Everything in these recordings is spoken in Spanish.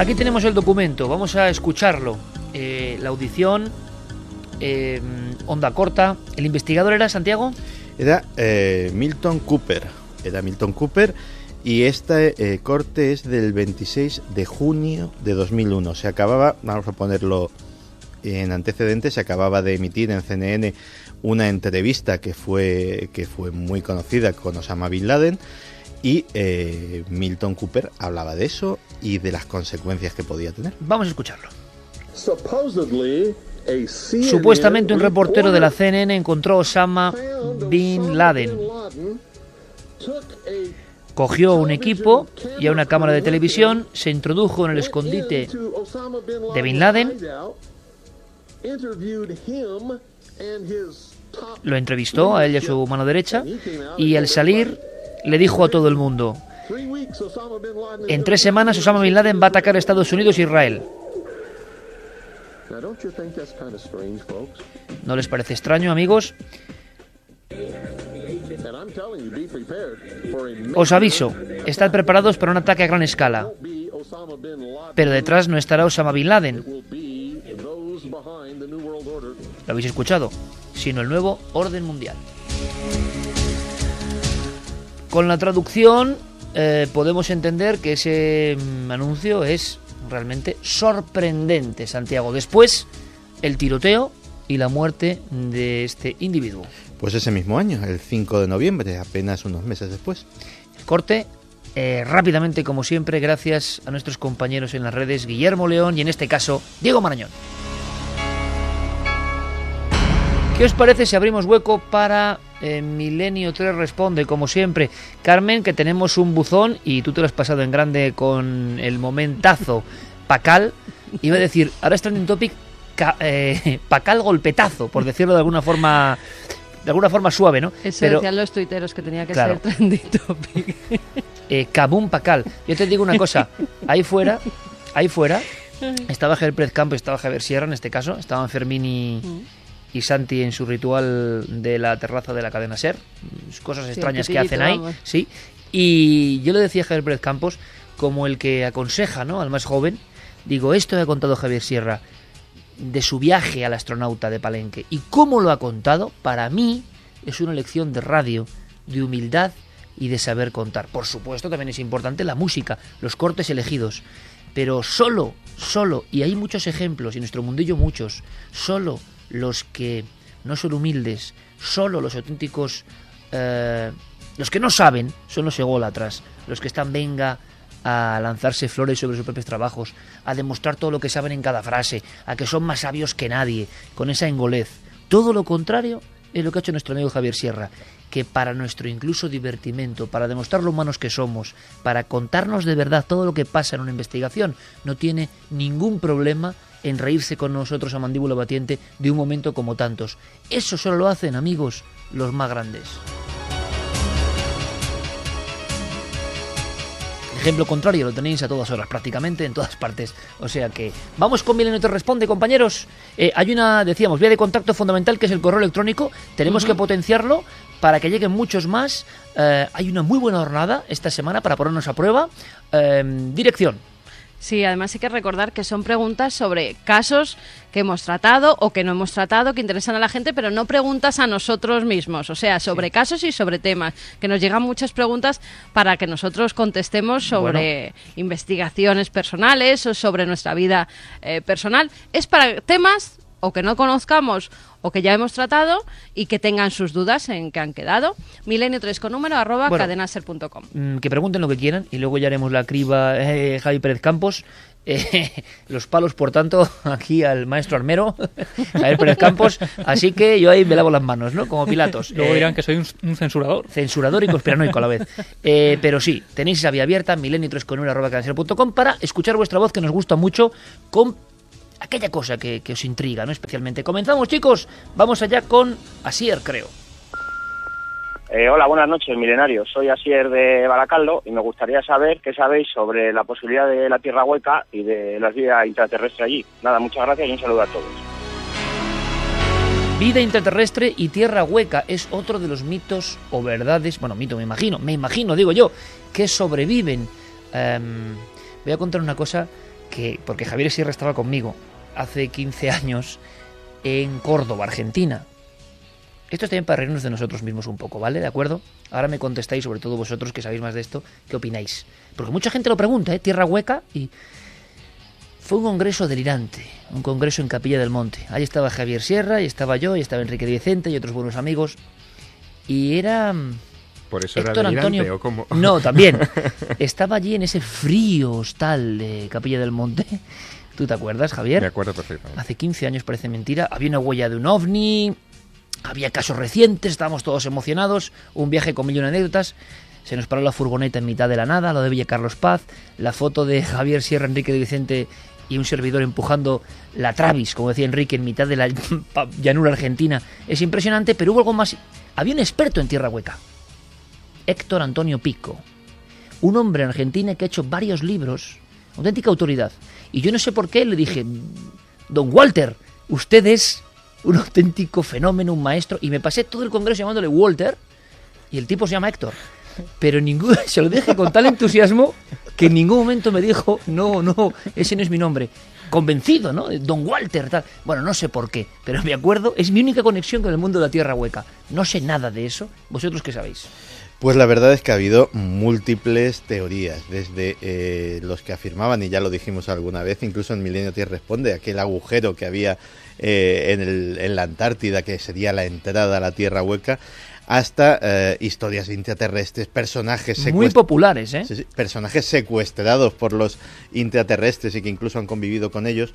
Aquí tenemos el documento, vamos a escucharlo. Eh, la audición, eh, onda corta. ¿El investigador era Santiago? Era eh, Milton Cooper. Era Milton Cooper. Y este corte es del 26 de junio de 2001. Se acababa, vamos a ponerlo en antecedentes, se acababa de emitir en CNN una entrevista que fue, que fue muy conocida con Osama Bin Laden. Y eh, Milton Cooper hablaba de eso y de las consecuencias que podía tener. Vamos a escucharlo. Supuestamente un reportero de la CNN encontró a Osama Bin Laden. Cogió un equipo y a una cámara de televisión, se introdujo en el escondite de Bin Laden, lo entrevistó a él y a su mano derecha y al salir le dijo a todo el mundo, en tres semanas Osama Bin Laden va a atacar a Estados Unidos e Israel. ¿No les parece extraño, amigos? Os aviso, estad preparados para un ataque a gran escala. Pero detrás no estará Osama Bin Laden. Lo habéis escuchado, sino el nuevo orden mundial. Con la traducción eh, podemos entender que ese mm, anuncio es realmente sorprendente, Santiago. Después, el tiroteo y la muerte de este individuo. Pues ese mismo año, el 5 de noviembre, apenas unos meses después. El corte, eh, rápidamente como siempre, gracias a nuestros compañeros en las redes, Guillermo León y en este caso, Diego Marañón. ¿Qué os parece si abrimos hueco para eh, Milenio 3 Responde, como siempre? Carmen, que tenemos un buzón y tú te lo has pasado en grande con el momentazo Pacal. Iba a decir, ahora está en topic eh, Pacal golpetazo, por decirlo de alguna forma de alguna forma suave, ¿no? Eso Pero decían los tuiteros que tenía que Claro. ser trending topic. eh, Kabum Pacal. Yo te digo una cosa, ahí fuera, ahí fuera, estaba Javier Pérez Campo y estaba Javier Sierra en este caso, estaban Fermín y, y Santi en su ritual de la terraza de la cadena SER, cosas Sí, extrañas que hacen ahí, vamos. sí. Y yo le decía a Javier Pérez Campos como el que aconseja, ¿no? Al más joven, digo, esto que ha contado Javier Sierra de su viaje al astronauta de Palenque y cómo lo ha contado, para mí es una lección de radio, de humildad y de saber contar. Por supuesto, también es importante la música, los cortes elegidos, pero solo, solo, y hay muchos ejemplos, y en nuestro mundillo muchos, solo los que no son humildes, solo los auténticos, eh, los que no saben, son los ególatras, los que están venga a lanzarse flores sobre sus propios trabajos, a demostrar todo lo que saben en cada frase, a que son más sabios que nadie, con esa engolez. Todo lo contrario es lo que ha hecho nuestro amigo Javier Sierra, que para nuestro incluso divertimento, para demostrar lo humanos que somos, para contarnos de verdad todo lo que pasa en una investigación, no tiene ningún problema en reírse con nosotros a mandíbula batiente de un momento como tantos. Eso solo lo hacen, amigos, los más grandes. Ejemplo contrario lo tenéis a todas horas, prácticamente en todas partes. O sea que vamos con Milenio te responde, compañeros. Eh, hay una, decíamos, vía de contacto fundamental que es el correo electrónico. Tenemos que potenciarlo para que lleguen muchos más. Eh, hay una muy buena jornada esta semana para ponernos a prueba. Eh, dirección. Sí, además hay que recordar que son preguntas sobre casos que hemos tratado o que no hemos tratado, que interesan a la gente, pero no preguntas a nosotros mismos, o sea, sobre casos y sobre temas, que nos llegan muchas preguntas para que nosotros contestemos sobre investigaciones personales o sobre nuestra vida eh, personal. Es para temas o que no conozcamos o que ya hemos tratado y que tengan sus dudas en que han quedado. Milenio 3 con número arroba Bueno. cadenaser.com. Mm, que pregunten lo que quieran y luego ya haremos la criba eh, Javi Pérez Campos. Eh, los palos, por tanto, aquí al maestro armero, Javier Pérez Campos. Así que yo ahí me lavo las manos, ¿no? Como Pilatos. Luego Eh, dirán que soy un, un censurador. censurador y conspiranoico a la vez. Eh, pero sí, tenéis esa vía abierta, milenio3con1 para escuchar vuestra voz que nos gusta mucho con aquella cosa que, que os intriga, ¿no? Especialmente. Comenzamos, chicos. Vamos allá con Asier, creo. Eh, hola, buenas noches, milenarios. Soy Asier de Baracaldo y me gustaría saber qué sabéis sobre la posibilidad de la Tierra hueca y de la vida intraterrestre allí. Nada, muchas gracias y un saludo a todos. Vida intraterrestre y tierra hueca es otro de los mitos o verdades, bueno, mito me imagino, me imagino, digo yo, que sobreviven. Em, voy a contar una cosa que, porque Javier Sierra estaba conmigo hace 15 años en Córdoba, Argentina. Esto es también para reírnos de nosotros mismos un poco, ¿vale? ¿De acuerdo? Ahora me contestáis, sobre todo vosotros que sabéis más de esto, ¿qué opináis? Porque mucha gente lo pregunta, ¿eh? Tierra hueca y... Fue un congreso delirante, un congreso en Capilla del Monte. Ahí estaba Javier Sierra, y estaba yo, y estaba Enrique Vicente y otros buenos amigos. Y era... ¿Por eso era delirante Antonio... o cómo? No, también. Estaba allí en ese frío hostal de Capilla del Monte. ¿Tú te acuerdas, Javier? Me acuerdo perfectamente. Hace 15 años, parece mentira. Había una huella de un ovni, había casos recientes, estábamos todos emocionados, un viaje con mil y anécdotas. Se nos paró la furgoneta en mitad de la nada, lo de Villa Carlos Paz, la foto de Javier Sierra, Enrique de Vicente y un servidor empujando la Travis, como decía Enrique, en mitad de la llanura argentina. Es impresionante, pero hubo algo más. Había un experto en tierra hueca, Héctor Antonio Pico, un hombre en Argentina que ha hecho varios libros, auténtica autoridad. Y yo no sé por qué le dije, don Walter, usted es un auténtico fenómeno, un maestro. Y me pasé todo el congreso llamándole Walter y el tipo se llama Héctor. Pero ningún, se lo dije con tal entusiasmo que en ningún momento me dijo, no, no, ese no es mi nombre. Convencido, ¿no? Don Walter, tal. Bueno, no sé por qué, pero me acuerdo, es mi única conexión con el mundo de la Tierra Hueca. No sé nada de eso. ¿Vosotros qué sabéis? Pues la verdad es que ha habido múltiples teorías, desde eh, los que afirmaban, y ya lo dijimos alguna vez, incluso en Milenio Tierra Responde, aquel agujero que había eh, en, la Antártida, que sería la entrada a la Tierra Hueca, hasta eh, historias intraterrestres, personajes muy populares, ¿eh? personajes secuestrados por los intraterrestres y que incluso han convivido con ellos.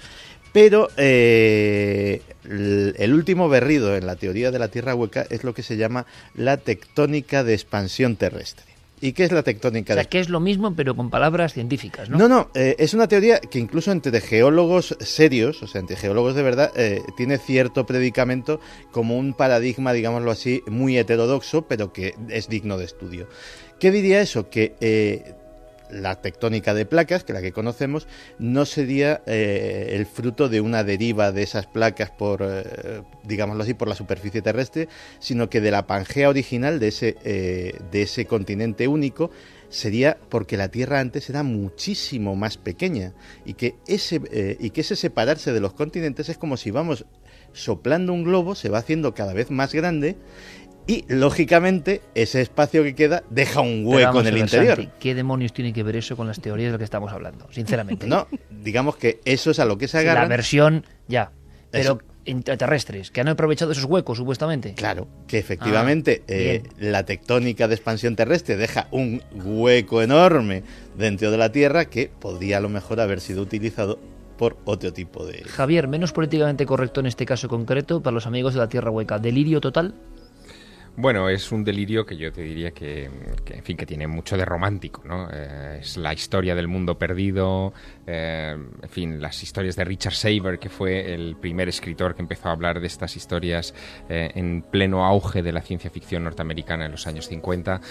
Pero eh, el último berrido en la teoría de la Tierra hueca es lo que se llama la tectónica de expansión terrestre. ¿Y qué es la tectónica? O sea, que es lo mismo, pero con palabras científicas, ¿no? No, no, eh, es una teoría que incluso entre geólogos serios, o sea, entre geólogos de verdad, eh, tiene cierto predicamento como un paradigma, digámoslo así, muy heterodoxo, pero que es digno de estudio. ¿Qué diría eso? Que eh, la tectónica de placas, que la que conocemos, no sería eh, el fruto de una deriva de esas placas por, eh, digámoslo así, por la superficie terrestre, sino que de la Pangea original de ese, eh, de ese continente único sería porque la Tierra antes era muchísimo más pequeña y que ese, y que ese separarse de los continentes es como si vamos soplando un globo, se va haciendo cada vez más grande y lógicamente ese espacio que queda deja un hueco en el interior. ¿Qué demonios tiene que ver eso con las teorías de lo que estamos hablando? Sinceramente. no, digamos que eso es a lo que se agarra. la versión ya, pero intraterrestres que han aprovechado esos huecos supuestamente. Claro, que efectivamente ah, eh, la tectónica de expansión terrestre deja un hueco enorme dentro de la Tierra que podría a lo mejor haber sido utilizado por otro tipo de... Javier, menos políticamente correcto en este caso concreto para los amigos de la Tierra Hueca. ¿Delirio total? Bueno, es un delirio que yo te diría que, en fin, que tiene mucho de romántico, ¿no? Eh, es la historia del mundo perdido, eh, en fin, las historias de Richard Saber, que fue el primer escritor que empezó a hablar de estas historias eh, en pleno auge de la ciencia ficción norteamericana en los años 50.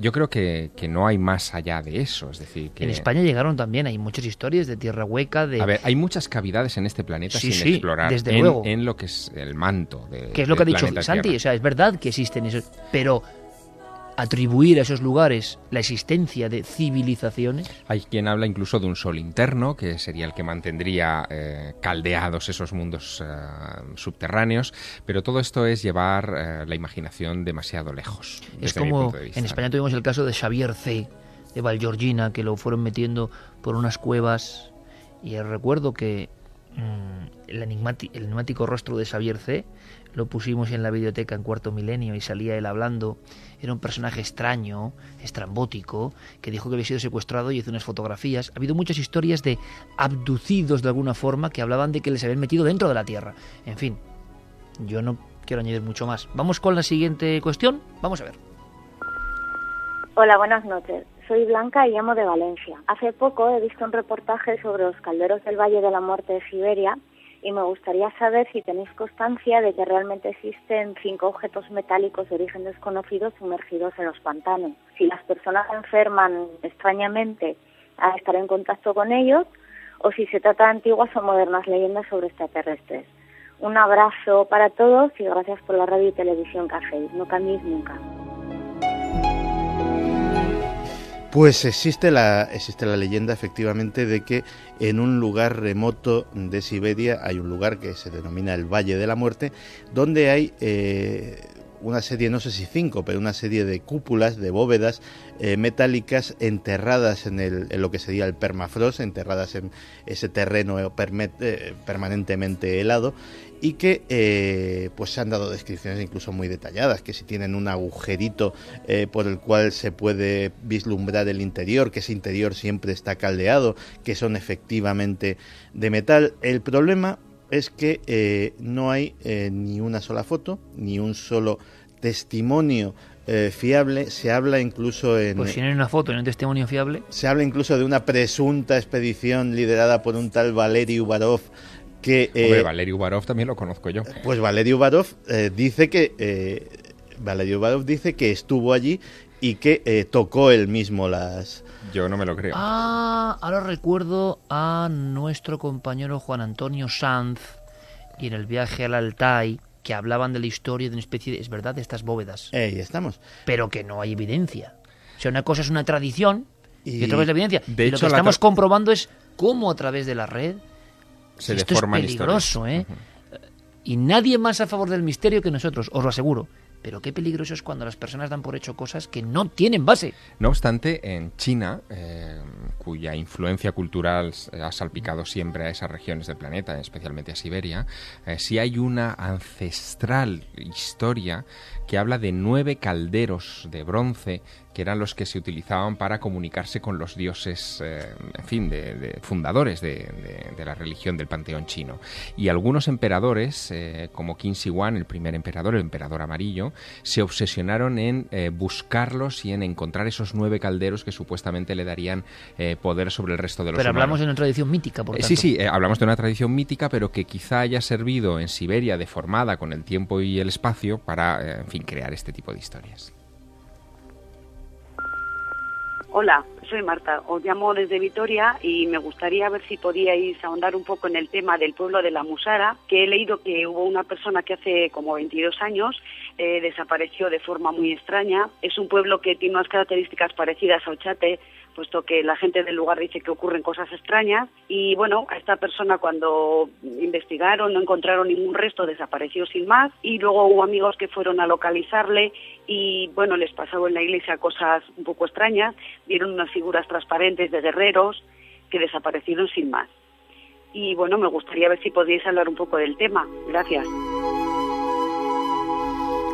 yo creo que, no hay más allá de eso, es decir, que... En España llegaron también, hay muchas historias de tierra hueca, de... A ver, hay muchas cavidades en este planeta sin explorar, desde en, luego. en lo que es el manto de... Que es lo que ha dicho Santi, o sea, es verdad que sí pero atribuir a esos lugares la existencia de civilizaciones. Hay quien habla incluso de un sol interno, que sería el que mantendría eh, caldeados esos mundos eh, subterráneos, pero todo esto es llevar eh, la imaginación demasiado lejos. Es como en España tuvimos el caso de Xavier C. de Valgeorgina, que lo fueron metiendo por unas cuevas, y recuerdo que mm, el, el enigmático rostro de Xavier C lo pusimos en la biblioteca en cuarto milenio y salía él hablando. Era un personaje extraño, estrambótico, que dijo que había sido secuestrado y hizo unas fotografías. Ha habido muchas historias de abducidos de alguna forma que hablaban de que les habían metido dentro de la Tierra. En fin, yo no quiero añadir mucho más. Vamos con la siguiente cuestión. Vamos a ver. Hola, buenas noches. Soy Blanca y llamo de Valencia. Hace poco he visto un reportaje sobre los calderos del Valle de la Muerte de Siberia y me gustaría saber si tenéis constancia de que realmente existen cinco objetos metálicos de origen desconocido sumergidos en los pantanos. Si las personas enferman extrañamente a estar en contacto con ellos o si se trata de antiguas o modernas leyendas sobre extraterrestres. Un abrazo para todos y gracias por la radio y televisión que hacéis. No cambiéis nunca. Pues existe la, existe la leyenda efectivamente de que en un lugar remoto de Siberia hay un lugar que se denomina el Valle de la Muerte, donde hay eh, una serie, no sé si cinco, pero una serie de cúpulas, de bóvedas eh, metálicas enterradas en, el, en, lo que sería el permafrost, enterradas en ese terreno eh, permanentemente helado y que eh, pues se han dado descripciones incluso muy detalladas, que si tienen un agujerito eh, por el cual se puede vislumbrar el interior, que ese interior siempre está caldeado, que son efectivamente de metal. El problema es que eh, no hay eh, ni una sola foto, ni un solo testimonio eh, fiable. Se habla incluso en. Pues si no hay una foto ni un testimonio fiable. Se habla incluso de una presunta expedición liderada por un tal Valery Ubarov. Que, eh, Hombre, Valery Ubarov también lo conozco yo. Pues Valery Ubarov eh, dice que. Valery Ubarov dice que estuvo allí y que tocó él mismo las. Yo no me lo creo. Ah, ahora recuerdo a nuestro compañero Juan Antonio Sanz y en el viaje al Altai que hablaban de la historia de una especie de, es verdad, de estas bóvedas. Ahí estamos. Pero que no hay evidencia. O sea, una cosa es una tradición y, y otra cosa es la evidencia. De y hecho, lo que estamos comprobando es cómo a través de la red Se esto es deforman peligroso, historias. ¿eh? Y nadie más a favor del misterio que nosotros, os lo aseguro. Pero qué peligroso es cuando las personas dan por hecho cosas que no tienen base. No obstante, en China, eh, cuya influencia cultural eh, ha salpicado siempre a esas regiones del planeta, especialmente a Siberia, eh, sí hay una ancestral historia que habla de nueve calderos de bronce que eran los que se utilizaban para comunicarse con los dioses, en fin, de, fundadores de, la religión del panteón chino. Y algunos emperadores, como Qin Shi Huang, el primer emperador, el emperador amarillo, se obsesionaron en eh, buscarlos y en encontrar esos nueve calderos que supuestamente le darían eh, poder sobre el resto de los Pero hablamos de una tradición mítica, por Eh, tanto. Sí, sí, eh, hablamos de una tradición mítica, pero que quizá haya servido en Siberia deformada con el tiempo y el espacio para, eh, en fin, crear este tipo de historias. Hola, soy Marta. Os llamo desde Vitoria y me gustaría ver si podíais ahondar un poco en el tema del pueblo de la Musara, que he leído que hubo una persona que hace como 22 años eh, desapareció de forma muy extraña. Es un pueblo que tiene unas características parecidas a Ochate, puesto que la gente del lugar dice que ocurren cosas extrañas. Y bueno, a esta persona cuando investigaron no encontraron ningún resto, desapareció sin más. Y luego hubo amigos que fueron a localizarle y bueno, les pasó en la iglesia cosas un poco extrañas. Vieron unas figuras transparentes de guerreros que desaparecieron sin más. Y bueno, me gustaría ver si podíais hablar un poco del tema. Gracias.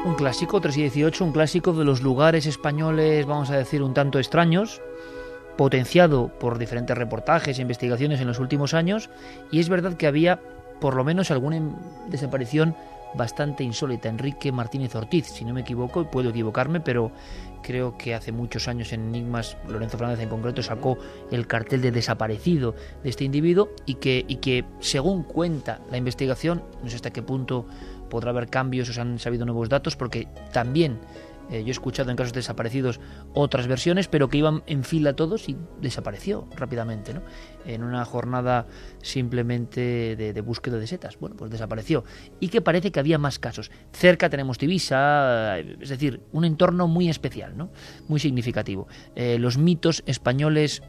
Un clásico, 3 y 18, un clásico de los lugares españoles, vamos a decir, un tanto extraños, potenciado por diferentes reportajes e investigaciones en los últimos años, y es verdad que había por lo menos alguna em- desaparición bastante insólita. Enrique Martínez Ortiz, si no me equivoco, puedo equivocarme, pero creo que hace muchos años en Enigmas, Lorenzo Fernández en concreto sacó el cartel de desaparecido de este individuo y que, y que según cuenta la investigación, no sé hasta qué punto podrá haber cambios o se han sabido nuevos datos, porque también eh, yo he escuchado en casos desaparecidos otras versiones, pero que iban en fila todos y desapareció rápidamente, ¿no? En una jornada simplemente de, búsqueda de setas. Bueno, pues desapareció. Y que parece que había más casos. Cerca tenemos Tivisa, eh, es decir, un entorno muy especial, ¿no? Muy significativo. Eh, los mitos españoles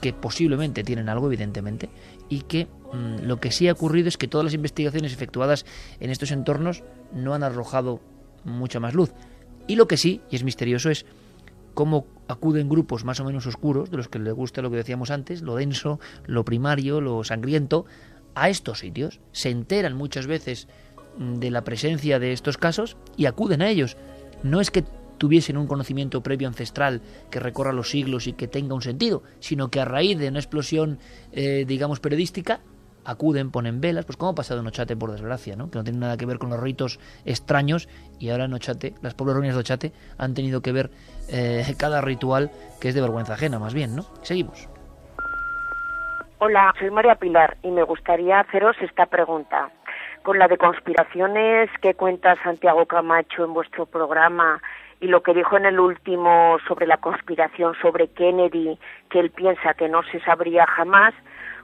que posiblemente tienen algo, evidentemente, y que mm, lo que sí ha ocurrido es que todas las investigaciones efectuadas en estos entornos no han arrojado mucha más luz. Y lo que sí, y es misterioso, es cómo acuden grupos más o menos oscuros, de los que les gusta lo que decíamos antes, lo denso, lo primario, lo sangriento, a estos sitios. Se enteran muchas veces mm, de la presencia de estos casos y acuden a ellos. No es que tuviesen un conocimiento previo ancestral que recorra los siglos y que tenga un sentido, sino que a raíz de una explosión, eh, digamos, periodística, acuden, ponen velas, pues como ha pasado en Ochate, por desgracia, ¿no? que no tiene nada que ver con los ritos extraños, y ahora en Ochate, las pobres ruinas de Ochate han tenido que ver eh, cada ritual que es de vergüenza ajena, más bien, ¿no? Seguimos. Hola, soy María Pilar y me gustaría haceros esta pregunta. Con la de conspiraciones que cuenta Santiago Camacho en vuestro programa y lo que dijo en el último sobre la conspiración sobre Kennedy, que él piensa que no se sabría jamás,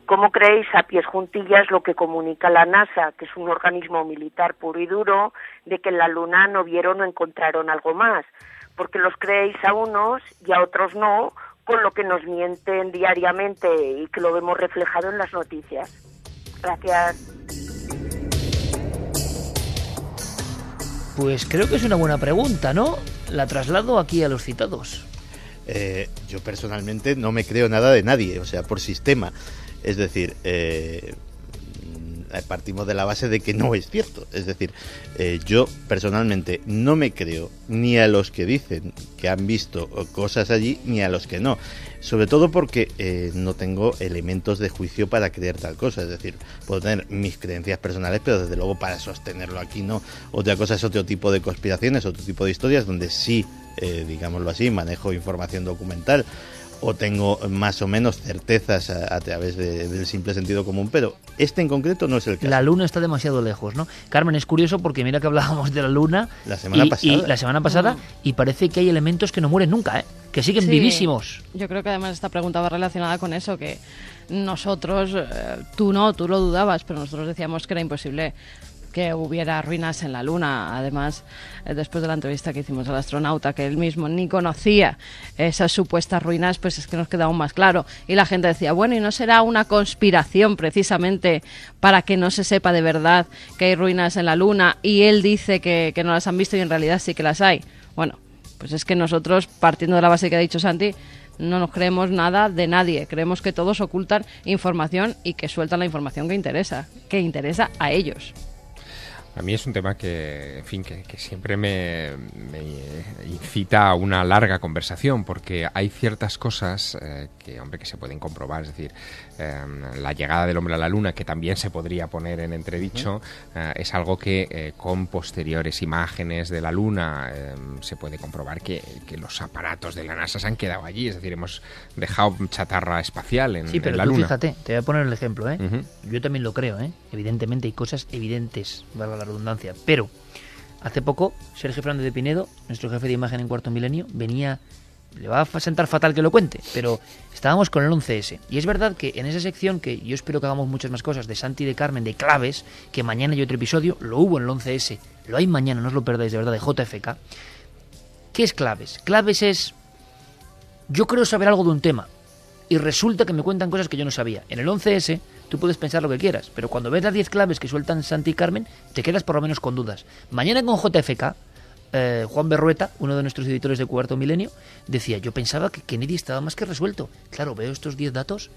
¿cómo creéis a pies juntillas lo que comunica la NASA, que es un organismo militar puro y duro, de que en la Luna no vieron o encontraron algo más? Porque los creéis a unos y a otros no, con lo que nos mienten diariamente y que lo vemos reflejado en las noticias. Gracias. Pues creo que es una buena pregunta, ¿no? La traslado aquí a los citados. Eh, yo personalmente no me creo nada de nadie, o sea, por sistema. Es decir, eh, partimos de la base de que no es cierto. Es decir, eh, yo personalmente no me creo ni a los que dicen que han visto cosas allí, ni a los que no. Sobre todo porque eh, no tengo elementos de juicio para creer tal cosa. Es decir, puedo tener mis creencias personales, pero desde luego para sostenerlo aquí no. Otra cosa es otro tipo de conspiraciones, otro tipo de historias donde sí, eh, digámoslo así, manejo información documental o tengo más o menos certezas a, través del simple sentido común, pero este en concreto no es el caso. La luna está demasiado lejos, ¿no? Carmen, es curioso porque mira que hablábamos de la luna la semana pasada. Y la semana pasada mm. y parece que hay elementos que no mueren nunca, ¿eh? que siguen vivísimos. Yo creo que además esta pregunta va relacionada con eso, que nosotros, eh, tú no, tú lo dudabas, pero nosotros decíamos que era imposible que hubiera ruinas en la Luna. Además, eh, después de la entrevista que hicimos al astronauta, que él mismo ni conocía esas supuestas ruinas, pues es que nos queda aún más claro. Y la gente decía, bueno, ¿y no será una conspiración precisamente para que no se sepa de verdad que hay ruinas en la Luna? Y él dice que, que no las han visto y en realidad sí que las hay. Bueno, pues es que nosotros, partiendo de la base que ha dicho Santi, no nos creemos nada de nadie. Creemos que todos ocultan información y que sueltan la información que interesa, que interesa a ellos. A mí es un tema que, en fin, que, siempre me, incita a una larga conversación, porque hay ciertas cosas eh, que, hombre, que se pueden comprobar. Es decir, em, la llegada del hombre a la luna, que también se podría poner en entredicho, eh, es algo que eh, con posteriores imágenes de la luna em, se puede comprobar que, los aparatos de la NASA se han quedado allí. Es decir, hemos dejado chatarra espacial en, sí, pero la luna. Fíjate, te voy a poner el ejemplo. ¿eh? Yo también lo creo. ¿eh? Evidentemente hay cosas evidentes, valga la redundancia. Pero hace poco, Sergio Fernández de Pinedo, nuestro jefe de imagen en Cuarto Milenio, venía. Le va a sentar fatal que lo cuente, pero estábamos con el 11S. Y es verdad que en esa sección, que yo espero que hagamos muchas más cosas, de Santi de Carmen, de claves, que mañana hay otro episodio, lo hubo en el 11S, lo hay mañana, no os lo perdáis de verdad, de JFK. ¿Qué es claves? Claves es. Yo creo saber algo de un tema, y resulta que me cuentan cosas que yo no sabía. En el 11S tú puedes pensar lo que quieras, pero cuando ves las 10 claves que sueltan Santi y Carmen, te quedas por lo menos con dudas. Mañana con JFK, eh, Juan Berrueta, uno de nuestros editores de Cuarto Milenio, decía, yo pensaba que Kennedy estaba más que resuelto. Claro, veo estos 10 datos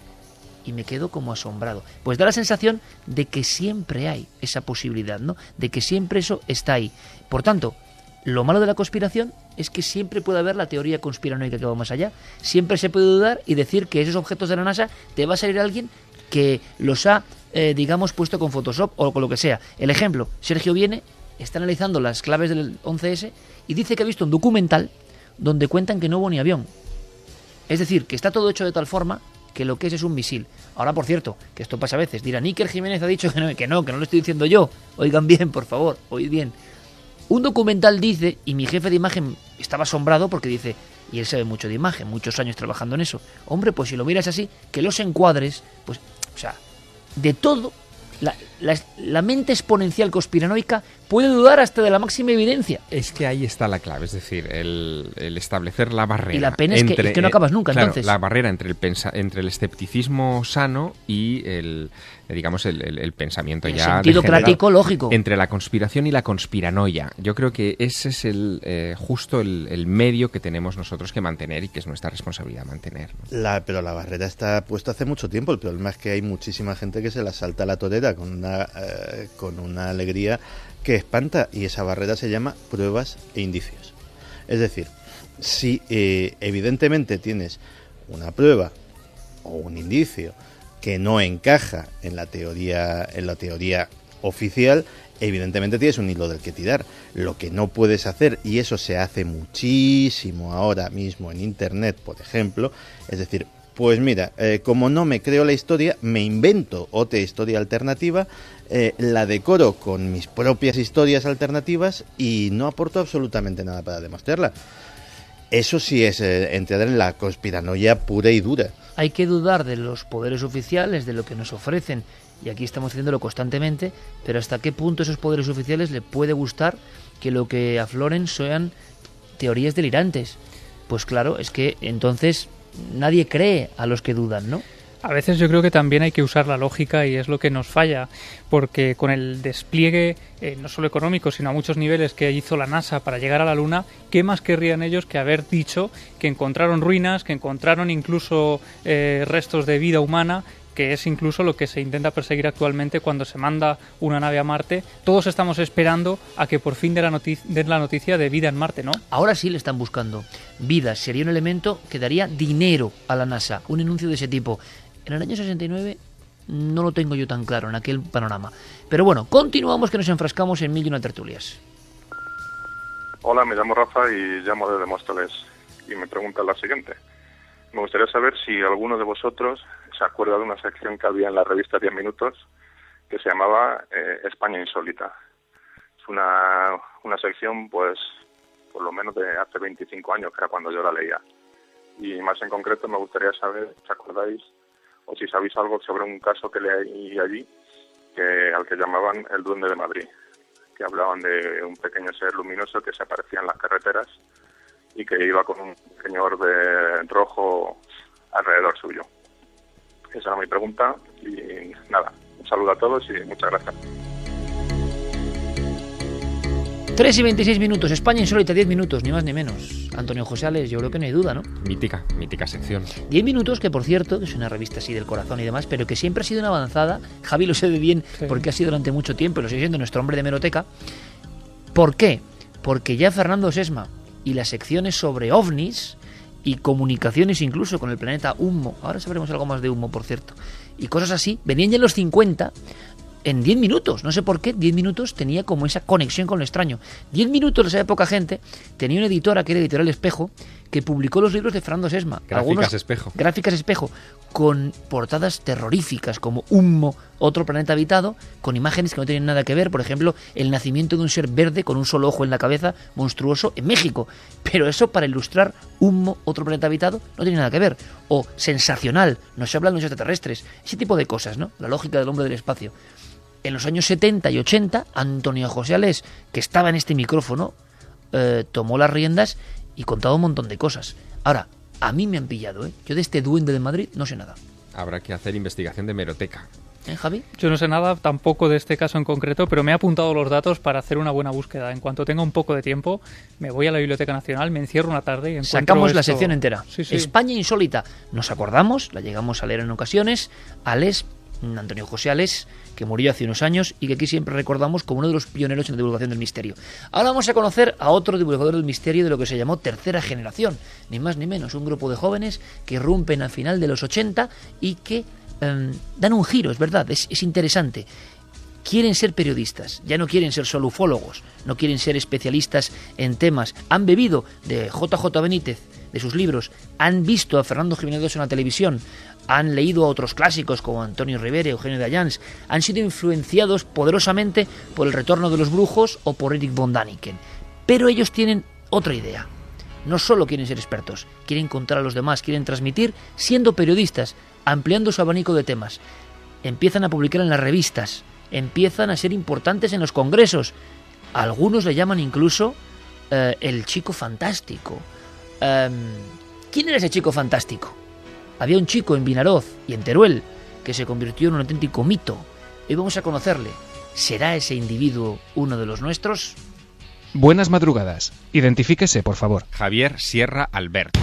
y me quedo como asombrado. Pues da la sensación de que siempre hay esa posibilidad, ¿no? De que siempre eso está ahí. Por tanto, lo malo de la conspiración es que siempre puede haber la teoría conspiranoica que va más allá. Siempre se puede dudar y decir que esos objetos de la NASA te va a salir alguien que los ha, eh, digamos, puesto con Photoshop o con lo que sea. El ejemplo, Sergio viene, está analizando las claves del 11S y dice que ha visto un documental donde cuentan que no hubo ni avión. Es decir, que está todo hecho de tal forma que lo que es es un misil. Ahora, por cierto, que esto pasa a veces, dirá, Níker Jiménez ha dicho que no, que no, que no lo estoy diciendo yo. Oigan bien, por favor, oíd bien. Un documental dice, y mi jefe de imagen estaba asombrado porque dice, y él sabe mucho de imagen, muchos años trabajando en eso. Hombre, pues si lo miras así, que los encuadres, pues, o sea, de todo, la, la, mente exponencial conspiranoica puede dudar hasta de la máxima evidencia. Es que ahí está la clave, es decir, el, establecer la barrera. Y la pena es, que, no acabas nunca, entonces. La barrera entre el, entre el escepticismo sano y el, digamos, el, pensamiento el ya. Sentido crítico lógico. Entre la conspiración y la conspiranoia. Yo creo que ese es el eh, justo el, medio que tenemos nosotros que mantener y que es nuestra responsabilidad mantener. La, pero la barrera está puesta hace mucho tiempo. El problema es que hay muchísima gente que se la salta a la torera con una, eh, con una alegría que espanta y esa barrera se llama pruebas e indicios. Es decir, si evidentemente tienes una prueba o un indicio que no encaja en la teoría, en la teoría oficial, evidentemente tienes un hilo del que tirar. Lo que no puedes hacer, y eso se hace muchísimo ahora mismo en Internet, por ejemplo, es decir, pues mira, eh, como no me creo la historia, me invento otra historia alternativa, eh, la decoro con mis propias historias alternativas y no aporto absolutamente nada para demostrarla. Eso sí es eh, entrar en la conspiranoia pura y dura. Hay que dudar de los poderes oficiales, de lo que nos ofrecen, y aquí estamos haciéndolo constantemente, pero hasta qué punto esos poderes oficiales le puede gustar que lo que afloren sean teorías delirantes. Pues claro, es que entonces nadie cree a los que dudan, ¿no? A veces yo creo que también hay que usar la lógica y es lo que nos falla, porque con el despliegue, eh, no solo económico, sino a muchos niveles que hizo la NASA para llegar a la Luna, ¿qué más querrían ellos que haber dicho que encontraron ruinas, que encontraron incluso eh, restos de vida humana? que es incluso lo que se intenta perseguir actualmente cuando se manda una nave a Marte. Todos estamos esperando a que por fin den la, la noticia de vida en Marte, ¿no? Ahora sí le están buscando. Vida sería un elemento que daría dinero a la NASA. Un anuncio de ese tipo. En el año 69 no lo tengo yo tan claro en aquel panorama. Pero bueno, continuamos que nos enfrascamos en mil y una tertulias. Hola, me llamo Rafa y llamo desde Móstoles. Y me pregunta la siguiente. Me gustaría saber si alguno de vosotros se acuerda de una sección que había en la revista 10 Minutos que se llamaba eh, España Insólita. Es una, una sección, pues, por lo menos de hace 25 años, que era cuando yo la leía. Y más en concreto me gustaría saber, ¿os acordáis? O si sabéis algo sobre un caso que leí allí, que, al que llamaban el Duende de Madrid, que hablaban de un pequeño ser luminoso que se aparecía en las carreteras y que iba con un señor de rojo alrededor suyo. Esa era mi pregunta y nada, un saludo a todos y muchas gracias. 3 y 26 minutos, España insólita 10 minutos, ni más ni menos. Antonio José Ales, yo creo que no hay duda, ¿no? Mítica, mítica sección. 10 minutos que, por cierto, es una revista así del corazón y demás, pero que siempre ha sido una avanzada. Javi lo sé de bien porque ha sido durante mucho tiempo, lo sigue siendo nuestro hombre de meroteca. ¿Por qué? Porque ya Fernando Sesma y las secciones sobre ovnis y comunicaciones incluso con el planeta Humo, ahora sabremos algo más de Humo, por cierto, y cosas así, venían ya en los 50 en 10 minutos. No sé por qué, 10 minutos tenía como esa conexión con lo extraño. 10 minutos de esa época, gente, tenía una editora que era Editorial Espejo, que publicó los libros de Fernando Sesma. Gráficas Espejo. Gráficas Espejo, con portadas terroríficas como Humo, otro planeta habitado, con imágenes que no tienen nada que ver. Por ejemplo, el nacimiento de un ser verde con un solo ojo en la cabeza, monstruoso, en México. Pero eso para ilustrar Humo, otro planeta habitado, no tiene nada que ver. O sensacional, no se habla de los extraterrestres. Ese tipo de cosas, ¿no? La lógica del hombre del espacio. En los años 70 y 80, Antonio José Alés, que estaba en este micrófono, eh, tomó las riendas y contaba un montón de cosas. Ahora, a mí me han pillado, ¿eh? Yo de este duende de Madrid no sé nada. Habrá que hacer investigación de meroteca. ¿Eh, Javi? Yo no sé nada tampoco de este caso en concreto, pero me he apuntado los datos para hacer una buena búsqueda. En cuanto tenga un poco de tiempo, me voy a la Biblioteca Nacional, me encierro una tarde y encuentro Sacamos la sección entera. Sí, sí. España insólita. Nos acordamos, la llegamos a leer en ocasiones. Ales, Antonio José Ales, que murió hace unos años y que aquí siempre recordamos como uno de los pioneros en la divulgación del misterio. Ahora vamos a conocer a otro divulgador del misterio de lo que se llamó tercera generación. Ni más ni menos, un grupo de jóvenes que irrumpen al final de los 80 y que em, dan un giro, es verdad, es, es interesante quieren ser periodistas, ya no quieren ser solo ufólogos, no quieren ser especialistas en temas. Han bebido de JJ Benítez, de sus libros, han visto a Fernando Jiménez en la televisión, han leído a otros clásicos como Antonio Rivera, Eugenio de Ayans, han sido influenciados poderosamente por el retorno de los brujos o por Eric von Daniken. Pero ellos tienen otra idea. No solo quieren ser expertos, quieren contar a los demás, quieren transmitir siendo periodistas, ampliando su abanico de temas. Empiezan a publicar en las revistas, empiezan a ser importantes en los congresos. Algunos le llaman incluso eh, el chico fantástico. Em, ¿Quién era ese chico fantástico? Había un chico en Vinaroz y en Teruel que se convirtió en un auténtico mito. Hoy vamos a conocerle. ¿Será ese individuo uno de los nuestros? Buenas madrugadas. Identifíquese, por favor. Javier Sierra Albert.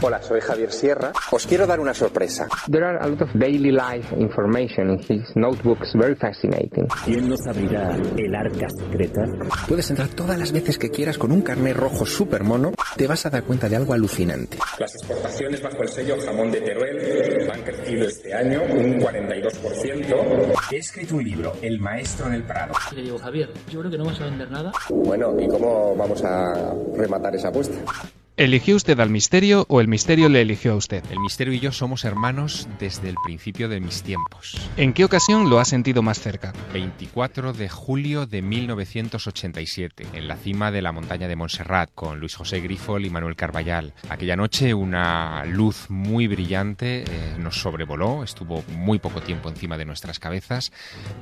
Hola, soy Javier Sierra. Os quiero dar una sorpresa. There are a lot of daily life information in his notebooks, very fascinating. ¿Quién nos abrirá el arca secreta? Puedes entrar todas las veces que quieras con un carnet rojo super mono. Te vas a dar cuenta de algo alucinante. Las exportaciones bajo el sello jamón de Teruel han crecido este año un 42%. He escrito un libro, El maestro del Prado. Le digo, Javier, yo creo que no vas a vender nada. Bueno, ¿y cómo vamos a rematar esa apuesta? ¿Eligió usted al misterio o el misterio le eligió a usted? El misterio y yo somos hermanos desde el principio de mis tiempos. ¿En qué ocasión lo ha sentido más cerca? 24 de julio de 1987, en la cima de la montaña de Montserrat, con Luis José Grifol y Manuel Carballal. Aquella noche una luz muy brillante eh, nos sobrevoló, estuvo muy poco tiempo encima de nuestras cabezas,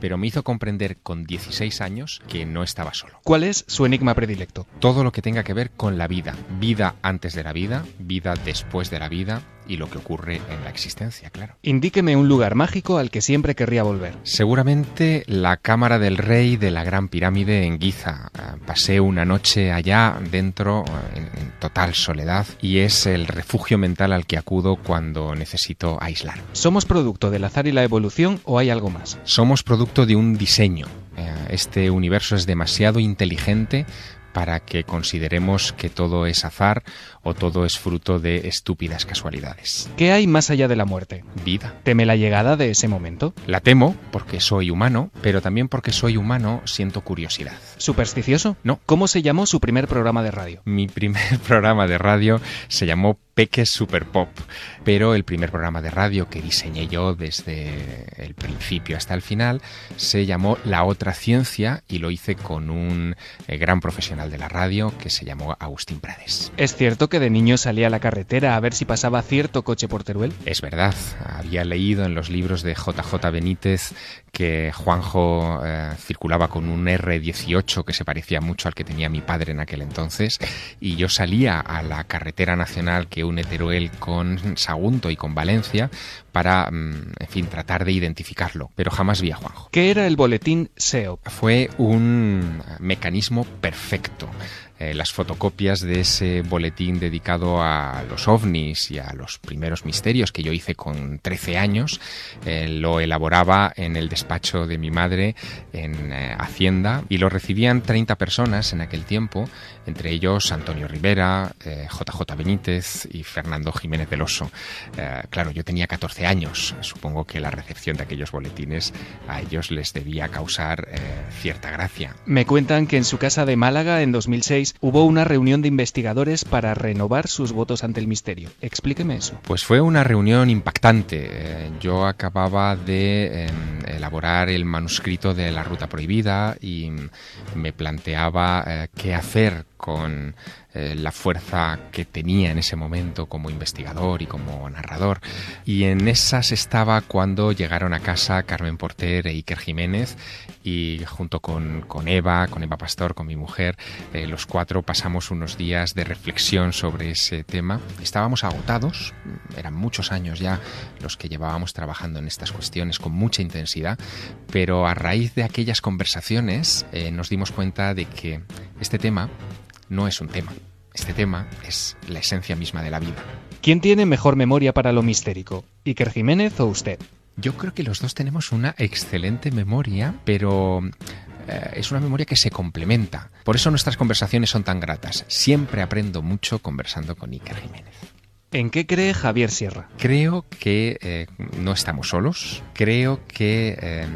pero me hizo comprender con 16 años que no estaba solo. ¿Cuál es su enigma predilecto? Todo lo que tenga que ver con la vida, vida antes de la vida, vida después de la vida y lo que ocurre en la existencia, claro. Indíqueme un lugar mágico al que siempre querría volver. Seguramente la cámara del rey de la Gran Pirámide en Giza. Ah, Pasé una noche allá dentro en, total soledad y es el refugio mental al que acudo cuando necesito aislar. ¿Somos producto del azar y la evolución o hay algo más? Somos producto de un diseño. Eh, Este universo es demasiado inteligente para que consideremos que todo es azar o todo es fruto de estúpidas casualidades. ¿Qué hay más allá de la muerte? Vida. ¿Teme la llegada de ese momento? La temo porque soy humano, pero también porque soy humano siento curiosidad. ¿Supersticioso? No. ¿Cómo se llamó su primer programa de radio? Mi primer programa de radio se llamó Peques Super Pop, pero el primer programa de radio que diseñé yo desde el principio hasta el final se llamó La Otra Ciencia y lo hice con un eh, gran profesional de la radio que se llamó Agustín Prades. ¿Es cierto que de niño salía a la carretera a ver si pasaba cierto coche por Teruel? Es verdad, había leído en los libros de JJ Benítez que Juanjo eh, circulaba con un R18 que se parecía mucho al que tenía mi padre en aquel entonces y yo salía a la carretera nacional que une Teruel con Sagunto y con Valencia para, mm, en fin, tratar de identificarlo, pero jamás vi a Juanjo. ¿Qué era el boletín SEOP? Fue un mecanismo perfecto. Eh, las fotocopias de ese boletín dedicado a los ovnis y a los primeros misterios que yo hice con 13 años, eh, lo elaboraba en el despacho de mi madre en eh, Hacienda y lo recibían 30 personas en aquel tiempo, entre ellos Antonio Rivera, eh, JJ Benítez y Fernando Jiménez del Oso. Eh, claro, yo tenía 14 años, supongo que la recepción de aquellos boletines a ellos les debía causar eh, cierta gracia. Me cuentan que en su casa de Málaga en 2006 hubo una reunión de investigadores para renovar sus votos ante el misterio. Explíqueme eso. Pues fue una reunión impactante. Eh, Yo acababa de eh, elaborar el manuscrito de La Ruta Prohibida y me planteaba eh, qué hacer con eh, la fuerza que tenía en ese momento como investigador y como narrador. Y en esas estaba cuando llegaron a casa Carmen Porter e Iker Jiménez y junto con, con Eva, con Eva Pastor, con mi mujer, eh, los cuatro pasamos unos días de reflexión sobre ese tema. Estábamos agotados, eran muchos años ya los que llevábamos trabajando en estas cuestiones con mucha intensidad, pero a raíz de aquellas conversaciones eh, nos dimos cuenta de que este tema no es un tema. Este tema es la esencia misma de la vida. ¿Quién tiene mejor memoria para lo mistérico? ¿Iker Jiménez o usted? Yo creo que los dos tenemos una excelente memoria, pero eh, es una memoria que se complementa. Por eso nuestras conversaciones son tan gratas. Siempre aprendo mucho conversando con Iker Jiménez. ¿En qué cree Javier Sierra? Creo que eh, no estamos solos, creo que eh,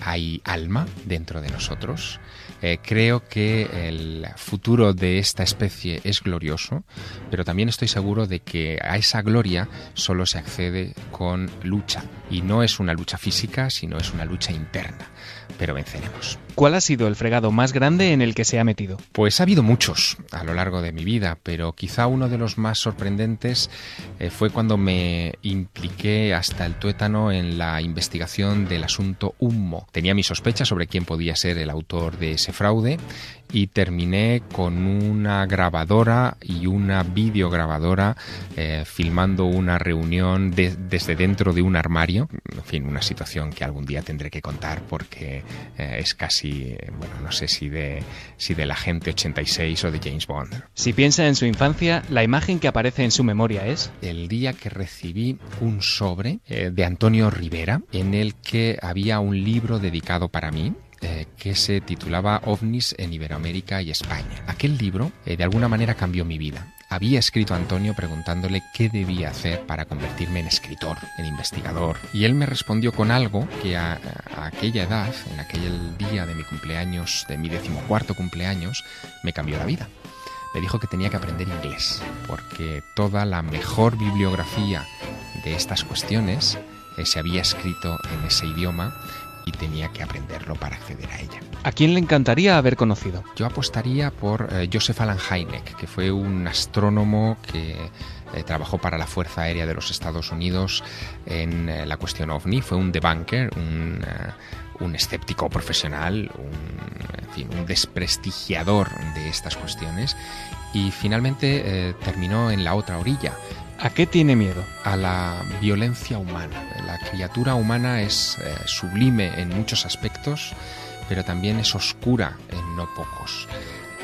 hay alma dentro de nosotros, eh, creo que el futuro de esta especie es glorioso, pero también estoy seguro de que a esa gloria solo se accede con lucha, y no es una lucha física, sino es una lucha interna, pero venceremos. ¿Cuál ha sido el fregado más grande en el que se ha metido? Pues ha habido muchos a lo largo de mi vida, pero quizá uno de los más sorprendentes eh, fue cuando me impliqué hasta el tuétano en la investigación del asunto Hummo. Tenía mis sospechas sobre quién podía ser el autor de ese fraude y terminé con una grabadora y una videograbadora eh, filmando una reunión de- desde dentro de un armario. En fin, una situación que algún día tendré que contar porque eh, es casi, bueno, no sé si de, si del agente 86 o de James Bond. Si piensa en su infancia, la imagen que aparece en su memoria es... El día que recibí un sobre eh, de Antonio Rivera en el que había un libro dedicado para mí eh, que se titulaba OVNIs en Iberoamérica y España. Aquel libro eh, de alguna manera cambió mi vida. Había escrito a Antonio preguntándole qué debía hacer para convertirme en escritor, en investigador. Y él me respondió con algo que a, aquella edad, en aquel día de mi cumpleaños, de mi decimocuarto cumpleaños, me cambió la vida. me dijo que tenía que aprender inglés, porque toda la mejor bibliografía de estas cuestiones eh, se había escrito en ese idioma y tenía que aprenderlo para acceder a ella. ¿A quién le encantaría haber conocido? Yo apostaría por eh, Joseph Alan Hynek, que fue un astrónomo que eh, trabajó para la Fuerza Aérea de los Estados Unidos en eh, la cuestión ovni, fue un debunker, un, eh, un escéptico profesional, un, en fin, un desprestigiador de estas cuestiones y finalmente eh, terminó en la otra orilla. ¿A qué tiene miedo? A la violencia humana. La criatura humana es eh, sublime en muchos aspectos, pero también es oscura en no pocos.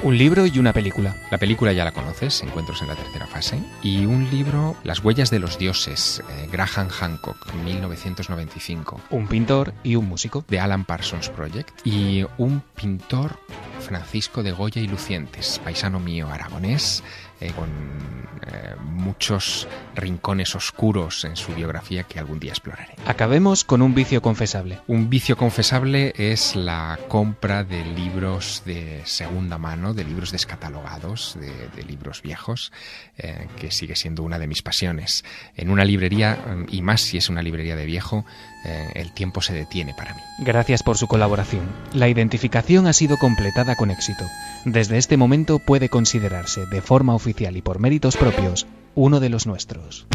Un libro y una película. La película ya la conoces, Encuentros en la tercera fase. Y un libro, Las huellas de los dioses, eh, Graham Hancock, 1995. Un pintor y un músico. De Alan Parsons Project. Y un pintor, Francisco de Goya y Lucientes, paisano mío aragonés, eh, con eh, muchos rincones oscuros en su biografía que algún día exploraré. Acabemos con un vicio confesable. Un vicio confesable es la compra de libros de segunda mano, de libros descatalogados, de, de libros viejos, eh, que sigue siendo una de mis pasiones. En una librería, y más si es una librería de viejo, eh, el tiempo se detiene para mí. Gracias por su colaboración. La identificación ha sido completada con éxito. Desde este momento puede considerarse, de forma oficial y por méritos propios, uno de los nuestros.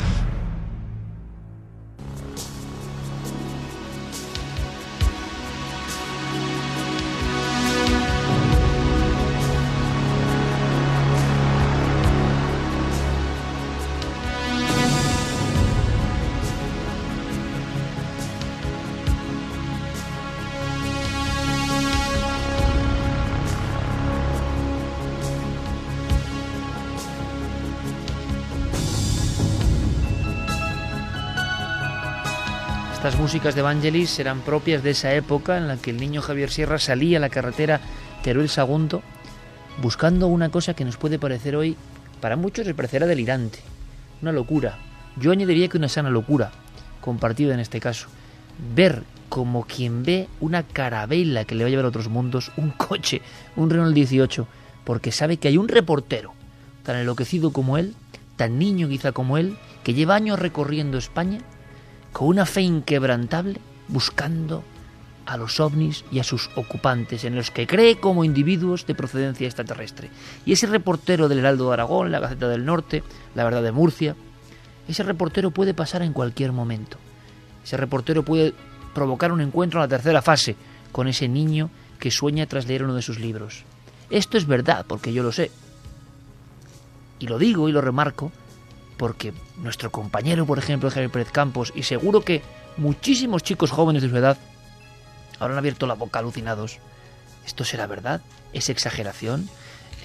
Músicas de Vangelis eran propias de esa época en la que el niño Javier Sierra salía a la carretera Teruel-Sagunto buscando una cosa que nos puede parecer hoy, para muchos les parecerá delirante, una locura. Yo añadiría que una sana locura, compartida en este caso. Ver como quien ve una carabela que le va a llevar a otros mundos, un coche, un Renault 18, porque sabe que hay un reportero tan enloquecido como él, tan niño quizá como él, que lleva años recorriendo España con una fe inquebrantable buscando a los ovnis y a sus ocupantes, en los que cree como individuos de procedencia extraterrestre. Y ese reportero del Heraldo de Aragón, la Gaceta del Norte, la Verdad de Murcia, ese reportero puede pasar en cualquier momento. Ese reportero puede provocar un encuentro en la tercera fase con ese niño que sueña tras leer uno de sus libros. Esto es verdad, porque yo lo sé. Y lo digo y lo remarco porque nuestro compañero, por ejemplo, Javier Pérez Campos, y seguro que muchísimos chicos jóvenes de su edad, habrán abierto la boca alucinados. ¿Esto será verdad? ¿Es exageración?